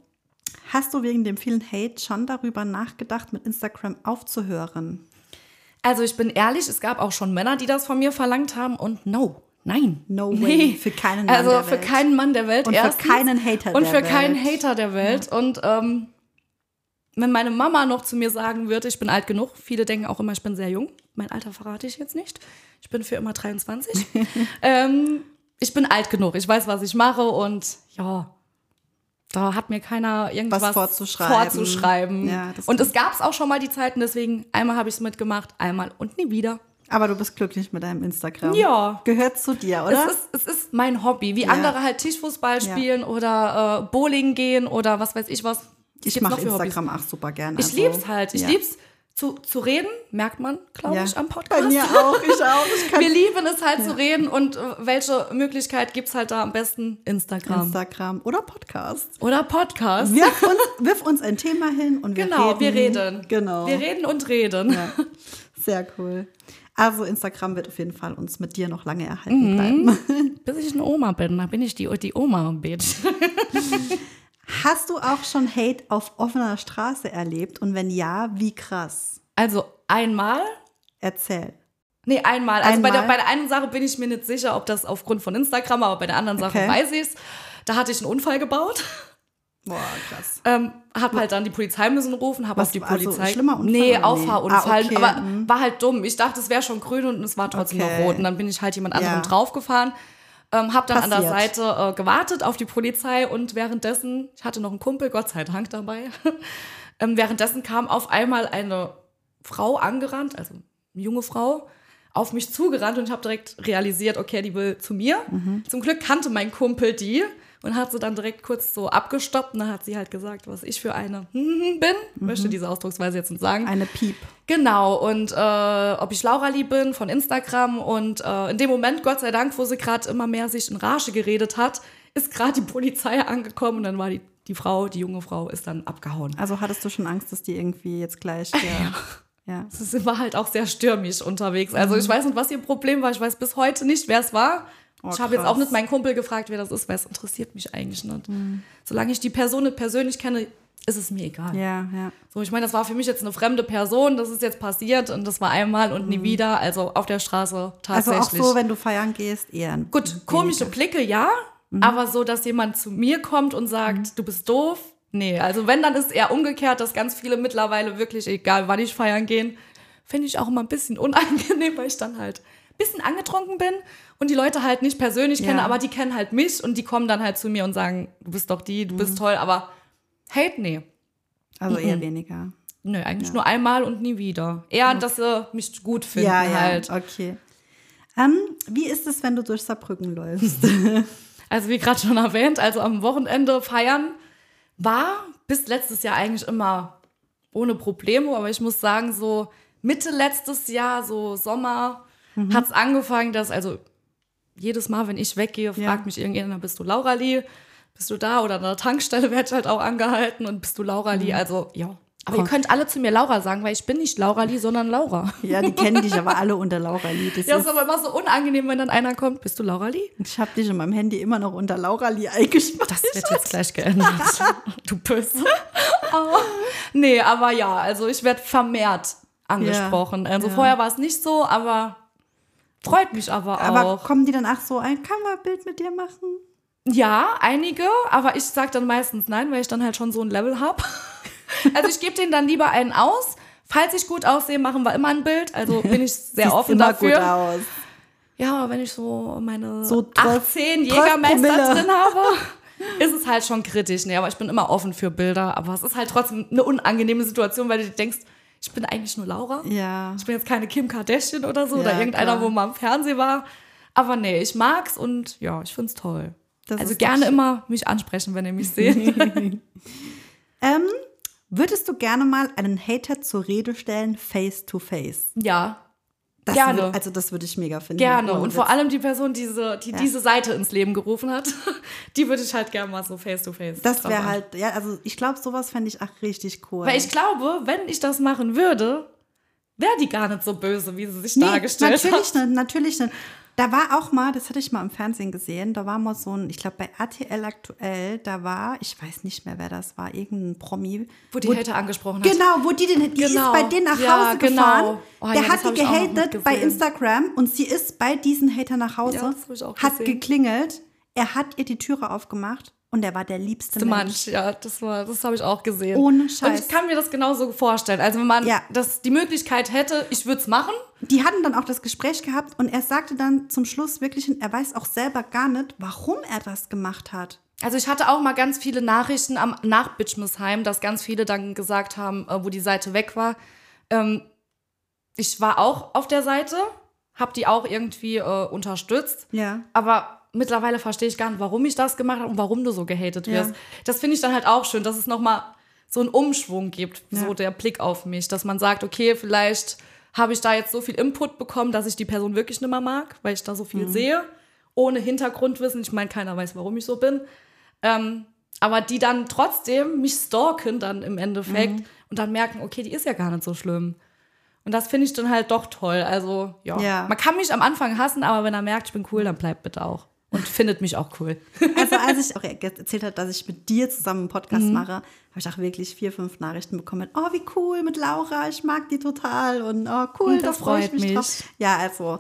Speaker 1: hast du wegen dem vielen Hate schon darüber nachgedacht, mit Instagram aufzuhören?
Speaker 3: Also, ich bin ehrlich, es gab auch schon Männer, die das von mir verlangt haben und no. Nein.
Speaker 1: No way. Für keinen Mann
Speaker 3: Also
Speaker 1: der
Speaker 3: für
Speaker 1: Welt.
Speaker 3: keinen Mann der Welt
Speaker 1: Und für
Speaker 3: erstens.
Speaker 1: keinen Hater
Speaker 3: Und
Speaker 1: der
Speaker 3: für keinen
Speaker 1: Welt.
Speaker 3: Hater der Welt. Und ähm, wenn meine Mama noch zu mir sagen würde, ich bin alt genug, viele denken auch immer, ich bin sehr jung. Mein Alter verrate ich jetzt nicht. Ich bin für immer 23. ähm, ich bin alt genug, ich weiß, was ich mache und ja, da hat mir keiner irgendwas
Speaker 1: Was vorzuschreiben.
Speaker 3: vorzuschreiben.
Speaker 1: Ja,
Speaker 3: und es gab es auch schon mal die Zeiten, deswegen einmal habe ich es mitgemacht, einmal und nie wieder.
Speaker 1: Aber du bist glücklich mit deinem Instagram.
Speaker 3: Ja.
Speaker 1: Gehört zu dir, oder?
Speaker 3: Es ist, es ist mein Hobby, wie andere halt Tischfußball
Speaker 1: Ja.
Speaker 3: spielen oder äh, Bowling gehen oder was weiß ich was.
Speaker 1: Ich mache? Instagram auch super gerne.
Speaker 3: Ich
Speaker 1: also,
Speaker 3: lieb's halt. Ich
Speaker 1: ja.
Speaker 3: lieb's zu, zu reden, merkt man, glaube
Speaker 1: Ja.
Speaker 3: ich, am Podcast.
Speaker 1: Bei mir auch, ich auch. Ich
Speaker 3: Wir lieben es halt zu reden und äh, welche Möglichkeit gibt's halt da am besten? Instagram.
Speaker 1: Instagram oder Podcast.
Speaker 3: Oder Podcast.
Speaker 1: Wirf uns, wirf uns ein Thema hin und wir
Speaker 3: genau,
Speaker 1: reden.
Speaker 3: wir reden.
Speaker 1: Genau.
Speaker 3: Wir reden und reden.
Speaker 1: Sehr cool. Also Instagram wird auf jeden Fall uns mit dir noch lange
Speaker 3: Mhm.
Speaker 1: erhalten bleiben.
Speaker 3: Bis ich eine Oma bin, dann bin ich die, die Oma-Bitch.
Speaker 1: Hast du auch schon Hate auf offener Straße erlebt? Und wenn ja, wie krass?
Speaker 3: Also einmal
Speaker 1: Erzähl.
Speaker 3: Nee, einmal. Also Bei, der, bei der einen Sache bin ich mir nicht sicher, ob das aufgrund von Instagram, aber bei der anderen Sache
Speaker 1: Okay.
Speaker 3: weiß ich es. Da hatte ich einen Unfall gebaut.
Speaker 1: Boah, krass.
Speaker 3: Ähm, hab halt dann die Polizei müssen rufen, hab
Speaker 1: Was,
Speaker 3: auf die
Speaker 1: also
Speaker 3: Polizei.
Speaker 1: schlimmer Unfall
Speaker 3: nee? Auffahrunfall.
Speaker 1: Ah, okay,
Speaker 3: Aber
Speaker 1: mhm.
Speaker 3: war halt dumm. Ich dachte, es wäre schon grün und es war trotzdem
Speaker 1: Okay.
Speaker 3: noch rot. Und dann bin ich halt jemand anderem
Speaker 1: Ja.
Speaker 3: draufgefahren. Ähm, hab dann an der
Speaker 1: Passiert.
Speaker 3: Seite äh, gewartet auf die Polizei und währenddessen, ich hatte noch einen Kumpel, Gott sei Dank dabei. ähm, währenddessen kam auf einmal eine Frau angerannt, also eine junge Frau, auf mich zugerannt und ich habe direkt realisiert, okay, die will zu mir.
Speaker 1: Mhm.
Speaker 3: Zum Glück kannte mein Kumpel die und hat sie dann direkt kurz so abgestoppt und dann hat sie halt gesagt, was ich für eine bin. Möchte diese Ausdrucksweise jetzt nicht sagen.
Speaker 1: Mhm. Eine Piep.
Speaker 3: Genau, und äh, ob ich Laura Lee bin von Instagram. Und äh, in dem Moment, Gott sei Dank, wo sie gerade immer mehr sich in Rage geredet hat, ist gerade die Polizei angekommen und dann war die, die Frau, die junge Frau, ist dann abgehauen.
Speaker 1: Also hattest du schon Angst, dass die irgendwie jetzt gleich. Ja. ja.
Speaker 3: Sie war halt auch sehr stürmisch unterwegs. Also ich weiß nicht, was ihr Problem war. Ich weiß bis heute nicht, wer es war.
Speaker 1: Oh,
Speaker 3: ich habe jetzt auch nicht meinen Kumpel gefragt, wer das ist, weil es interessiert mich eigentlich nicht. Solange ich die Person nicht persönlich kenne, ist es mir egal.
Speaker 1: Ja, ja.
Speaker 3: So, ich meine, das war für mich jetzt eine fremde Person, das ist jetzt passiert und das war einmal und nie wieder, also auf der Straße
Speaker 1: Also
Speaker 3: tatsächlich.
Speaker 1: auch so, wenn du feiern gehst, eher.
Speaker 3: Gut, komische Blicke, ja, aber so, dass jemand zu mir kommt und sagt, du bist doof, nee. Also wenn, dann ist eher umgekehrt, dass ganz viele mittlerweile wirklich, egal wann ich feiern gehen, finde ich auch immer ein bisschen unangenehm, weil ich dann halt ein bisschen angetrunken bin und die Leute halt nicht persönlich
Speaker 1: Ja.
Speaker 3: kenne, aber die kennen halt mich und die kommen dann halt zu mir und sagen, du bist doch die, du bist toll, aber Hate, nee.
Speaker 1: Also eher weniger.
Speaker 3: Nö, eigentlich nur einmal und nie wieder. Eher, dass sie mich gut finden
Speaker 1: Ja, ja,
Speaker 3: halt.
Speaker 1: okay. Ähm, wie ist es, wenn du durch Saarbrücken läufst?
Speaker 3: Also wie gerade schon erwähnt, also am Wochenende feiern war bis letztes Jahr eigentlich immer ohne Probleme, aber ich muss sagen, so Mitte letztes Jahr, so Sommer, hat es angefangen, dass also jedes Mal, wenn ich weggehe,
Speaker 1: Ja.
Speaker 3: fragt mich irgendjemand, bist du Laura Lee? Bist du da? Oder an der Tankstelle werde ich halt auch angehalten und bist du Laura Lee? Also ja. Aber ihr könnt alle zu mir Laura sagen, weil ich bin nicht Laura Lee, sondern Laura.
Speaker 1: ja, die kennen dich aber alle unter Laura Lee. Das
Speaker 3: Ja,
Speaker 1: ist,
Speaker 3: ist aber immer so unangenehm, wenn dann einer kommt, bist du Laura Lee?
Speaker 1: ich habe dich in meinem Handy immer noch unter Laura Lee eingespannt.
Speaker 3: Das wird jetzt gleich geändert. du Böse. Oh. Nee, aber ja, also ich werde vermehrt angesprochen. Also
Speaker 1: ja.
Speaker 3: vorher war es nicht so, aber freut mich aber auch.
Speaker 1: Aber kommen die dann auch so ein, kann man ein Bild mit dir machen?
Speaker 3: ja, einige, aber ich sag dann meistens nein, weil ich dann halt schon so ein Level habe. also ich gebe denen dann lieber einen aus. Falls ich gut aussehe, machen wir immer ein Bild. Also bin ich sehr offen
Speaker 1: immer
Speaker 3: dafür.
Speaker 1: gut aus.
Speaker 3: Ja, aber wenn ich so meine
Speaker 1: So 12
Speaker 3: 18
Speaker 1: 12
Speaker 3: Jägermeister drin habe, ist es halt schon kritisch. Nee, aber ich bin immer offen für Bilder. Aber es ist halt trotzdem eine unangenehme Situation, weil du denkst, Ich bin eigentlich nur Laura.
Speaker 1: Ja.
Speaker 3: Ich bin jetzt keine Kim Kardashian oder so
Speaker 1: Ja,
Speaker 3: oder irgendeiner,
Speaker 1: klar.
Speaker 3: wo mal im Fernsehen war. Aber nee, ich mag's und ja, ich find's toll.
Speaker 1: Das
Speaker 3: also gerne immer mich ansprechen, wenn ihr mich seht.
Speaker 1: Ähm, würdest du gerne mal einen Hater zur Rede stellen, face to face?
Speaker 3: ja,
Speaker 1: Das
Speaker 3: Gerne.
Speaker 1: also das würde ich mega finden.
Speaker 3: gerne. Und vor allem die Person, diese, die
Speaker 1: Ja.
Speaker 3: diese Seite ins Leben gerufen hat, die würde ich halt gerne mal so face to face.
Speaker 1: Das wäre halt, ja, also ich glaube, sowas fände ich auch richtig cool.
Speaker 3: Weil ich glaube, wenn ich das machen würde, wäre die gar nicht so böse, wie sie sich
Speaker 1: Nee,
Speaker 3: dargestellt
Speaker 1: natürlich
Speaker 3: hat.
Speaker 1: nicht, natürlich nicht. Da war auch mal, das hatte ich mal im Fernsehen gesehen, da war mal so ein, ich glaube bei RTL aktuell, da war, ich weiß nicht mehr, wer das war, irgendein Promi.
Speaker 3: Wo die Hater angesprochen hat.
Speaker 1: Genau, wo die den, die
Speaker 3: Genau.
Speaker 1: ist bei denen nach
Speaker 3: Ja,
Speaker 1: Hause
Speaker 3: genau.
Speaker 1: gefahren.
Speaker 3: Oh
Speaker 1: der
Speaker 3: ja,
Speaker 1: hat die gehatet bei. Instagram und sie ist bei diesen Hater nach Hause,
Speaker 3: Ja, das hab ich auch
Speaker 1: hat geklingelt, er hat ihr die Türe aufgemacht und er war der liebste
Speaker 3: Der
Speaker 1: Mensch.
Speaker 3: Mensch, ja, das war, das habe ich auch gesehen.
Speaker 1: Ohne
Speaker 3: Und
Speaker 1: Scheiß.
Speaker 3: ich kann mir das genauso vorstellen. Also wenn man
Speaker 1: Ja.
Speaker 3: das, die Möglichkeit hätte, ich würde es machen.
Speaker 1: Die hatten dann auch das Gespräch gehabt und er sagte dann zum Schluss wirklich, er weiß auch selber gar nicht, warum er das gemacht hat.
Speaker 3: Also ich hatte auch mal ganz viele Nachrichten am nach Bitchmesheim, dass ganz viele dann gesagt haben, äh, wo die Seite weg war. Ähm, ich war auch auf der Seite, habe die auch irgendwie äh, unterstützt.
Speaker 1: Ja.
Speaker 3: Aber mittlerweile verstehe ich gar nicht, warum ich das gemacht habe und warum du so gehatet
Speaker 1: Ja.
Speaker 3: wirst. Das finde ich dann halt auch schön, dass es nochmal so einen Umschwung gibt,
Speaker 1: Ja.
Speaker 3: so der Blick auf mich, dass man sagt, okay, vielleicht habe ich da jetzt so viel Input bekommen, dass ich die Person wirklich nicht mehr mag, weil ich da so
Speaker 1: Mhm.
Speaker 3: viel sehe, ohne Hintergrundwissen. Ich meine, keiner weiß, warum ich so bin. Ähm, aber die dann trotzdem mich stalken dann im Endeffekt
Speaker 1: Mhm.
Speaker 3: und dann merken, okay, die ist ja gar nicht so schlimm. Und das finde ich dann halt doch toll. Also, ja.
Speaker 1: Ja.
Speaker 3: Man kann mich am Anfang hassen, aber wenn er merkt, ich bin cool, dann bleibt bitte auch. Und findet mich auch cool.
Speaker 1: Also als ich auch erzählt habe, dass ich mit dir zusammen einen Podcast
Speaker 3: Mhm.
Speaker 1: mache, habe ich auch wirklich vier, fünf Nachrichten bekommen. mit, Oh, wie cool mit Laura, ich mag die total und oh, cool,
Speaker 3: Das
Speaker 1: da freue ich
Speaker 3: freut
Speaker 1: mich
Speaker 3: mich.
Speaker 1: drauf. Ja, also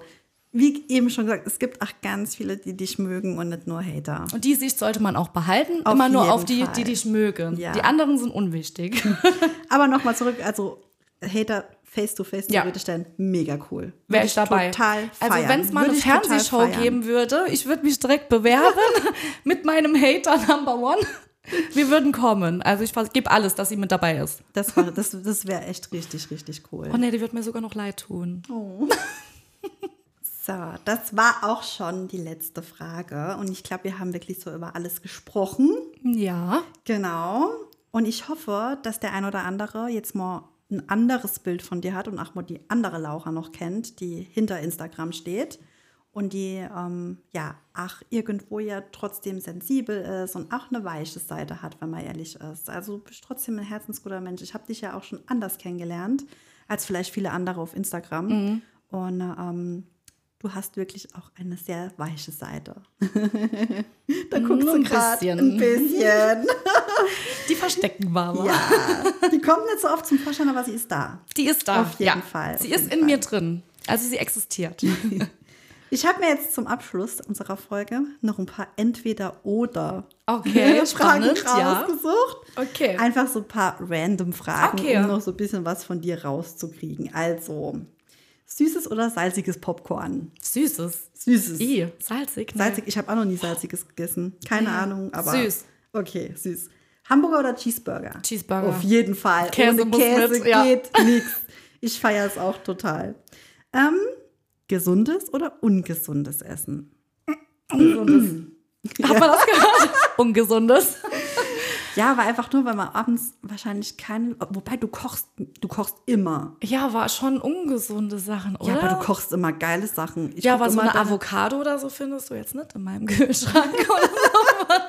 Speaker 1: wie eben schon gesagt, es gibt auch ganz viele, die dich mögen und nicht nur Hater.
Speaker 3: Und die Sicht sollte man auch behalten.
Speaker 1: Auf
Speaker 3: immer nur auf die,
Speaker 1: Fall.
Speaker 3: die dich mögen.
Speaker 1: Ja.
Speaker 3: Die anderen sind unwichtig.
Speaker 1: Aber nochmal zurück, also Hater face to face
Speaker 3: Ja.
Speaker 1: Rede stellen, mega cool.
Speaker 3: Wäre ich dabei.
Speaker 1: Total feiern.
Speaker 3: also wenn es mal
Speaker 1: Würde
Speaker 3: eine Fernsehshow geben würde, ich würde mich direkt bewerben mit meinem Hater Number One. Wir würden kommen. Also ich gebe alles, dass sie mit dabei ist.
Speaker 1: Das, war- das, das wäre echt richtig, richtig cool.
Speaker 3: Oh nee, die wird mir sogar noch leid tun.
Speaker 1: So, das war auch schon die letzte Frage. Und ich glaube, wir haben wirklich so über alles gesprochen.
Speaker 3: Ja.
Speaker 1: Genau. Und ich hoffe, dass der ein oder andere jetzt mal ein anderes Bild von dir hat und auch mal die andere Laura noch kennt, die hinter Instagram steht und die, ähm, ja, ach, irgendwo ja trotzdem sensibel ist und auch eine weiche Seite hat, wenn man ehrlich ist. Also du bist trotzdem ein herzensguter Mensch. Ich habe dich ja auch schon anders kennengelernt als vielleicht viele andere auf Instagram. Und ähm, du hast wirklich auch eine sehr weiche Seite. da guckst
Speaker 3: Nur
Speaker 1: du
Speaker 3: ein
Speaker 1: gerade ein bisschen.
Speaker 3: Die verstecken wir aber.
Speaker 1: Ja, die kommt nicht so oft zum Vorschein, aber sie ist da.
Speaker 3: Die ist da.
Speaker 1: Auf jeden
Speaker 3: ja.
Speaker 1: Fall,
Speaker 3: Sie ist in mir drin. Also sie existiert.
Speaker 1: Ich habe mir jetzt zum Abschluss unserer Folge noch ein paar Entweder-Oder
Speaker 3: Okay,
Speaker 1: Fragen
Speaker 3: spannend, ja.
Speaker 1: rausgesucht.
Speaker 3: Okay.
Speaker 1: Einfach so ein paar random Fragen,
Speaker 3: Okay.
Speaker 1: um noch so ein bisschen was von dir rauszukriegen. Also, süßes oder salziges Popcorn?
Speaker 3: Süßes.
Speaker 1: Süßes.
Speaker 3: I, salzig. ne?
Speaker 1: Salzig, ich habe auch noch nie salziges gegessen. Keine Ahnung, aber.
Speaker 3: Süß.
Speaker 1: Okay, süß. Hamburger oder Cheeseburger?
Speaker 3: Cheeseburger.
Speaker 1: Auf jeden Fall.
Speaker 3: Käse
Speaker 1: Ohne Käse
Speaker 3: mit, ja.
Speaker 1: geht nichts. Ich feiere es auch total. Ähm, gesundes oder ungesundes Essen?
Speaker 3: Ungesundes. Hat man das gehört? Ungesundes.
Speaker 1: Ja, aber einfach nur, weil man abends wahrscheinlich keine. Wobei du kochst, du kochst immer.
Speaker 3: Ja, war schon ungesunde Sachen, oder?
Speaker 1: Ja, aber du kochst immer geile Sachen. Ich
Speaker 3: ja, aber so eine Avocado oder so findest du jetzt nicht in meinem Kühlschrank. oder?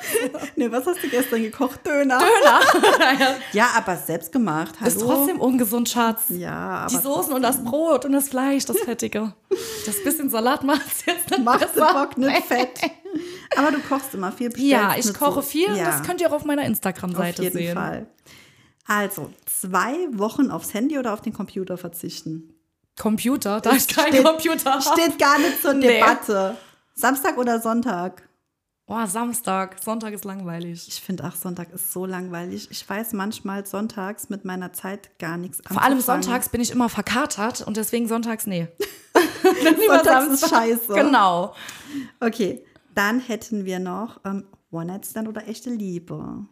Speaker 1: Nee, was hast du gestern gekocht? Döner.
Speaker 3: ja.
Speaker 1: Ja, aber selbst gemacht. Hallo.
Speaker 3: Ist trotzdem ungesund, Schatz.
Speaker 1: Ja, aber
Speaker 3: Die Soßen und das Brot und das Fleisch, das Fettige. Das bisschen Salat macht es jetzt nicht
Speaker 1: macht den. Bock nicht fett. Aber du kochst immer viel.
Speaker 3: Ja, ich koche
Speaker 1: so-
Speaker 3: viel.
Speaker 1: Ja.
Speaker 3: Das könnt ihr auch auf meiner
Speaker 1: Auf
Speaker 3: Instagram-Seite
Speaker 1: jeden
Speaker 3: sehen.
Speaker 1: Fall. Also, zwei Wochen aufs Handy oder auf den Computer verzichten?
Speaker 3: Computer, da ich keinen
Speaker 1: Steht-
Speaker 3: Computer.
Speaker 1: Steht gar nicht zur
Speaker 3: Nee.
Speaker 1: Debatte. Samstag oder Sonntag?
Speaker 3: Oh, Samstag. Sonntag ist langweilig.
Speaker 1: Ich finde auch Sonntag ist so langweilig. Ich weiß manchmal sonntags mit meiner Zeit gar nichts
Speaker 3: Vor allem
Speaker 1: anzufangen.
Speaker 3: sonntags bin ich immer verkatert und deswegen sonntags nee.
Speaker 1: Sonntags ist scheiße.
Speaker 3: Genau.
Speaker 1: Okay, dann hätten wir noch ähm, One-Night-Stand oder echte Liebe.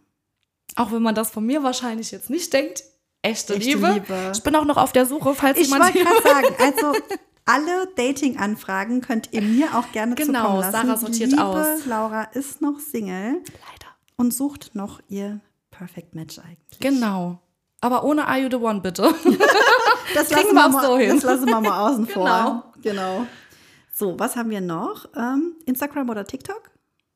Speaker 3: Auch wenn man das von mir wahrscheinlich jetzt nicht denkt, echte,
Speaker 1: Echte
Speaker 3: Liebe.
Speaker 1: Liebe.
Speaker 3: Ich bin auch noch auf der Suche, falls
Speaker 1: Ich
Speaker 3: jemand
Speaker 1: wollte gerade sagen, also alle Dating-Anfragen könnt ihr mir auch gerne
Speaker 3: Genau,
Speaker 1: zukommen lassen.
Speaker 3: Sarah sortiert
Speaker 1: Liebe
Speaker 3: aus.
Speaker 1: Laura ist noch Single
Speaker 3: Leider.
Speaker 1: und sucht noch ihr Perfect Match eigentlich.
Speaker 3: Genau. Aber ohne Are You the One, bitte.
Speaker 1: Das
Speaker 3: Kriegen
Speaker 1: lassen,
Speaker 3: wir auch
Speaker 1: mal,
Speaker 3: so hin.
Speaker 1: das lassen wir mal außen
Speaker 3: Genau.
Speaker 1: vor. Genau. So, was haben wir noch? Ähm, Instagram oder TikTok?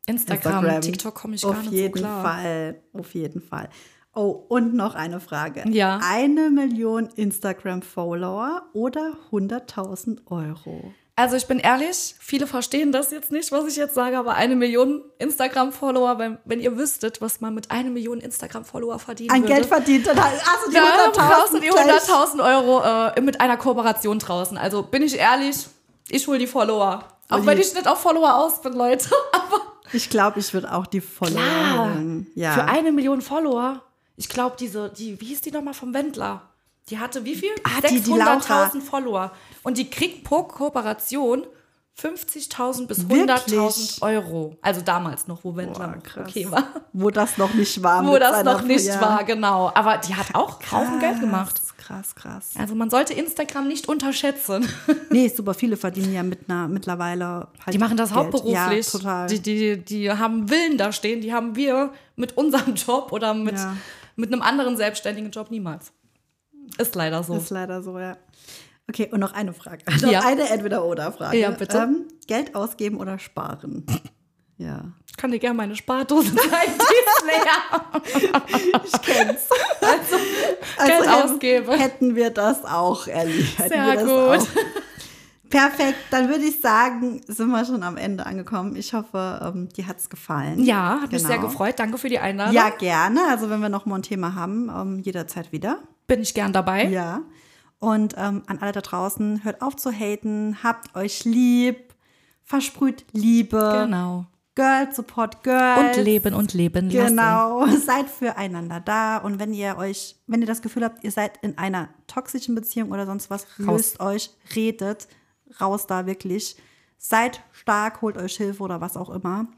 Speaker 3: Instagram, TikTok komme ich
Speaker 1: Auf
Speaker 3: gar nicht
Speaker 1: jeden
Speaker 3: so klar.
Speaker 1: Fall, auf jeden Fall. Oh, und noch eine Frage.
Speaker 3: Ja.
Speaker 1: Eine Million Instagram-Follower oder 100.000 Euro?
Speaker 3: Also ich bin ehrlich, viele verstehen das jetzt nicht, was ich jetzt sage, aber eine Million Instagram-Follower, wenn, wenn ihr wüsstet, was man mit einer Million Instagram-Follower verdienen
Speaker 1: An
Speaker 3: würde.
Speaker 1: Geld verdient, dann also die
Speaker 3: da
Speaker 1: 100.000
Speaker 3: brauchst du die
Speaker 1: gleich.
Speaker 3: 100.000 Euro äh, mit einer Kooperation draußen. Also bin ich ehrlich, ich hol die Follower. Auch
Speaker 1: Und
Speaker 3: wenn
Speaker 1: die-
Speaker 3: ich nicht auf Follower aus bin, Leute. Aber
Speaker 1: Ich glaube, ich würde auch die Follower
Speaker 3: Klar.
Speaker 1: holen. Ja.
Speaker 3: für eine Million Follower, ich glaube, diese, die, wie hieß die nochmal vom Wendler? Die hatte wie viel?
Speaker 1: Ah, die- die Laura.
Speaker 3: 600.000 Follower. Und die kriegt pro Kooperation 50.000 bis
Speaker 1: Wirklich?
Speaker 3: 100.000 Euro. Also damals noch, wo Wendler
Speaker 1: Boah,
Speaker 3: okay war.
Speaker 1: Wo das noch nicht war.
Speaker 3: Wo das noch nicht
Speaker 1: ja.
Speaker 3: war, genau. Aber die hat auch Haufen Geld gemacht.
Speaker 1: Krass, krass.
Speaker 3: Also man sollte Instagram nicht unterschätzen.
Speaker 1: Nee, super viele verdienen ja mit einer mittlerweile halt
Speaker 3: Die machen das
Speaker 1: Geld.
Speaker 3: hauptberuflich.
Speaker 1: Ja, total.
Speaker 3: Die, die, die haben Willen da stehen, die haben wir mit unserem Job oder mit,
Speaker 1: Ja.
Speaker 3: mit einem anderen selbstständigen Job niemals. Ist leider so.
Speaker 1: ist leider so, ja. Okay, und noch eine Frage. Noch
Speaker 3: Ja.
Speaker 1: eine Entweder-Oder-Frage.
Speaker 3: Ja, bitte.
Speaker 1: Ähm, Geld ausgeben oder sparen? Ja.
Speaker 3: Ich kann dir gerne meine Spardose zeigen, die ist leer.
Speaker 1: Ich kenn's.
Speaker 3: Also, Geld
Speaker 1: hätten-
Speaker 3: ausgebe.
Speaker 1: Hätten wir das auch. Hätten
Speaker 3: Sehr gut.
Speaker 1: Perfekt, dann würde ich sagen, sind wir schon am Ende angekommen. Ich hoffe, ähm, dir hat's gefallen.
Speaker 3: Ja, hat mich sehr
Speaker 1: Genau.
Speaker 3: gefreut. Danke für die Einladung.
Speaker 1: Ja, gerne. Also wenn wir noch mal ein Thema haben, ähm, jederzeit wieder.
Speaker 3: Bin ich gern dabei.
Speaker 1: Ja. Und ähm, an alle da draußen, hört auf zu haten, habt euch lieb, versprüht Liebe.
Speaker 3: Genau.
Speaker 1: Girls support Girls.
Speaker 3: Und leben und leben lassen.
Speaker 1: Genau, seid füreinander da und wenn ihr euch, wenn ihr das Gefühl habt, ihr seid in einer toxischen Beziehung oder sonst was, löst euch, redet, raus da wirklich. Seid stark, holt euch Hilfe oder was auch immer.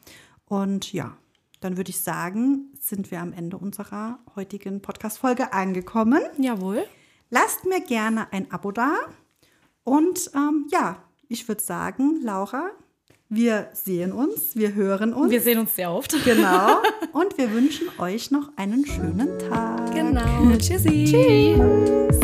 Speaker 1: Und ja, dann würde ich sagen, sind wir am Ende unserer heutigen Podcast-Folge angekommen.
Speaker 3: Jawohl.
Speaker 1: Lasst mir gerne ein Abo da. Und ähm, ja, ich würde sagen, Laura, wir sehen uns, wir hören uns.
Speaker 3: Wir sehen uns sehr oft.
Speaker 1: Genau. Und wir wünschen euch noch einen schönen Tag.
Speaker 3: Genau. Tschüssi. Tschüss.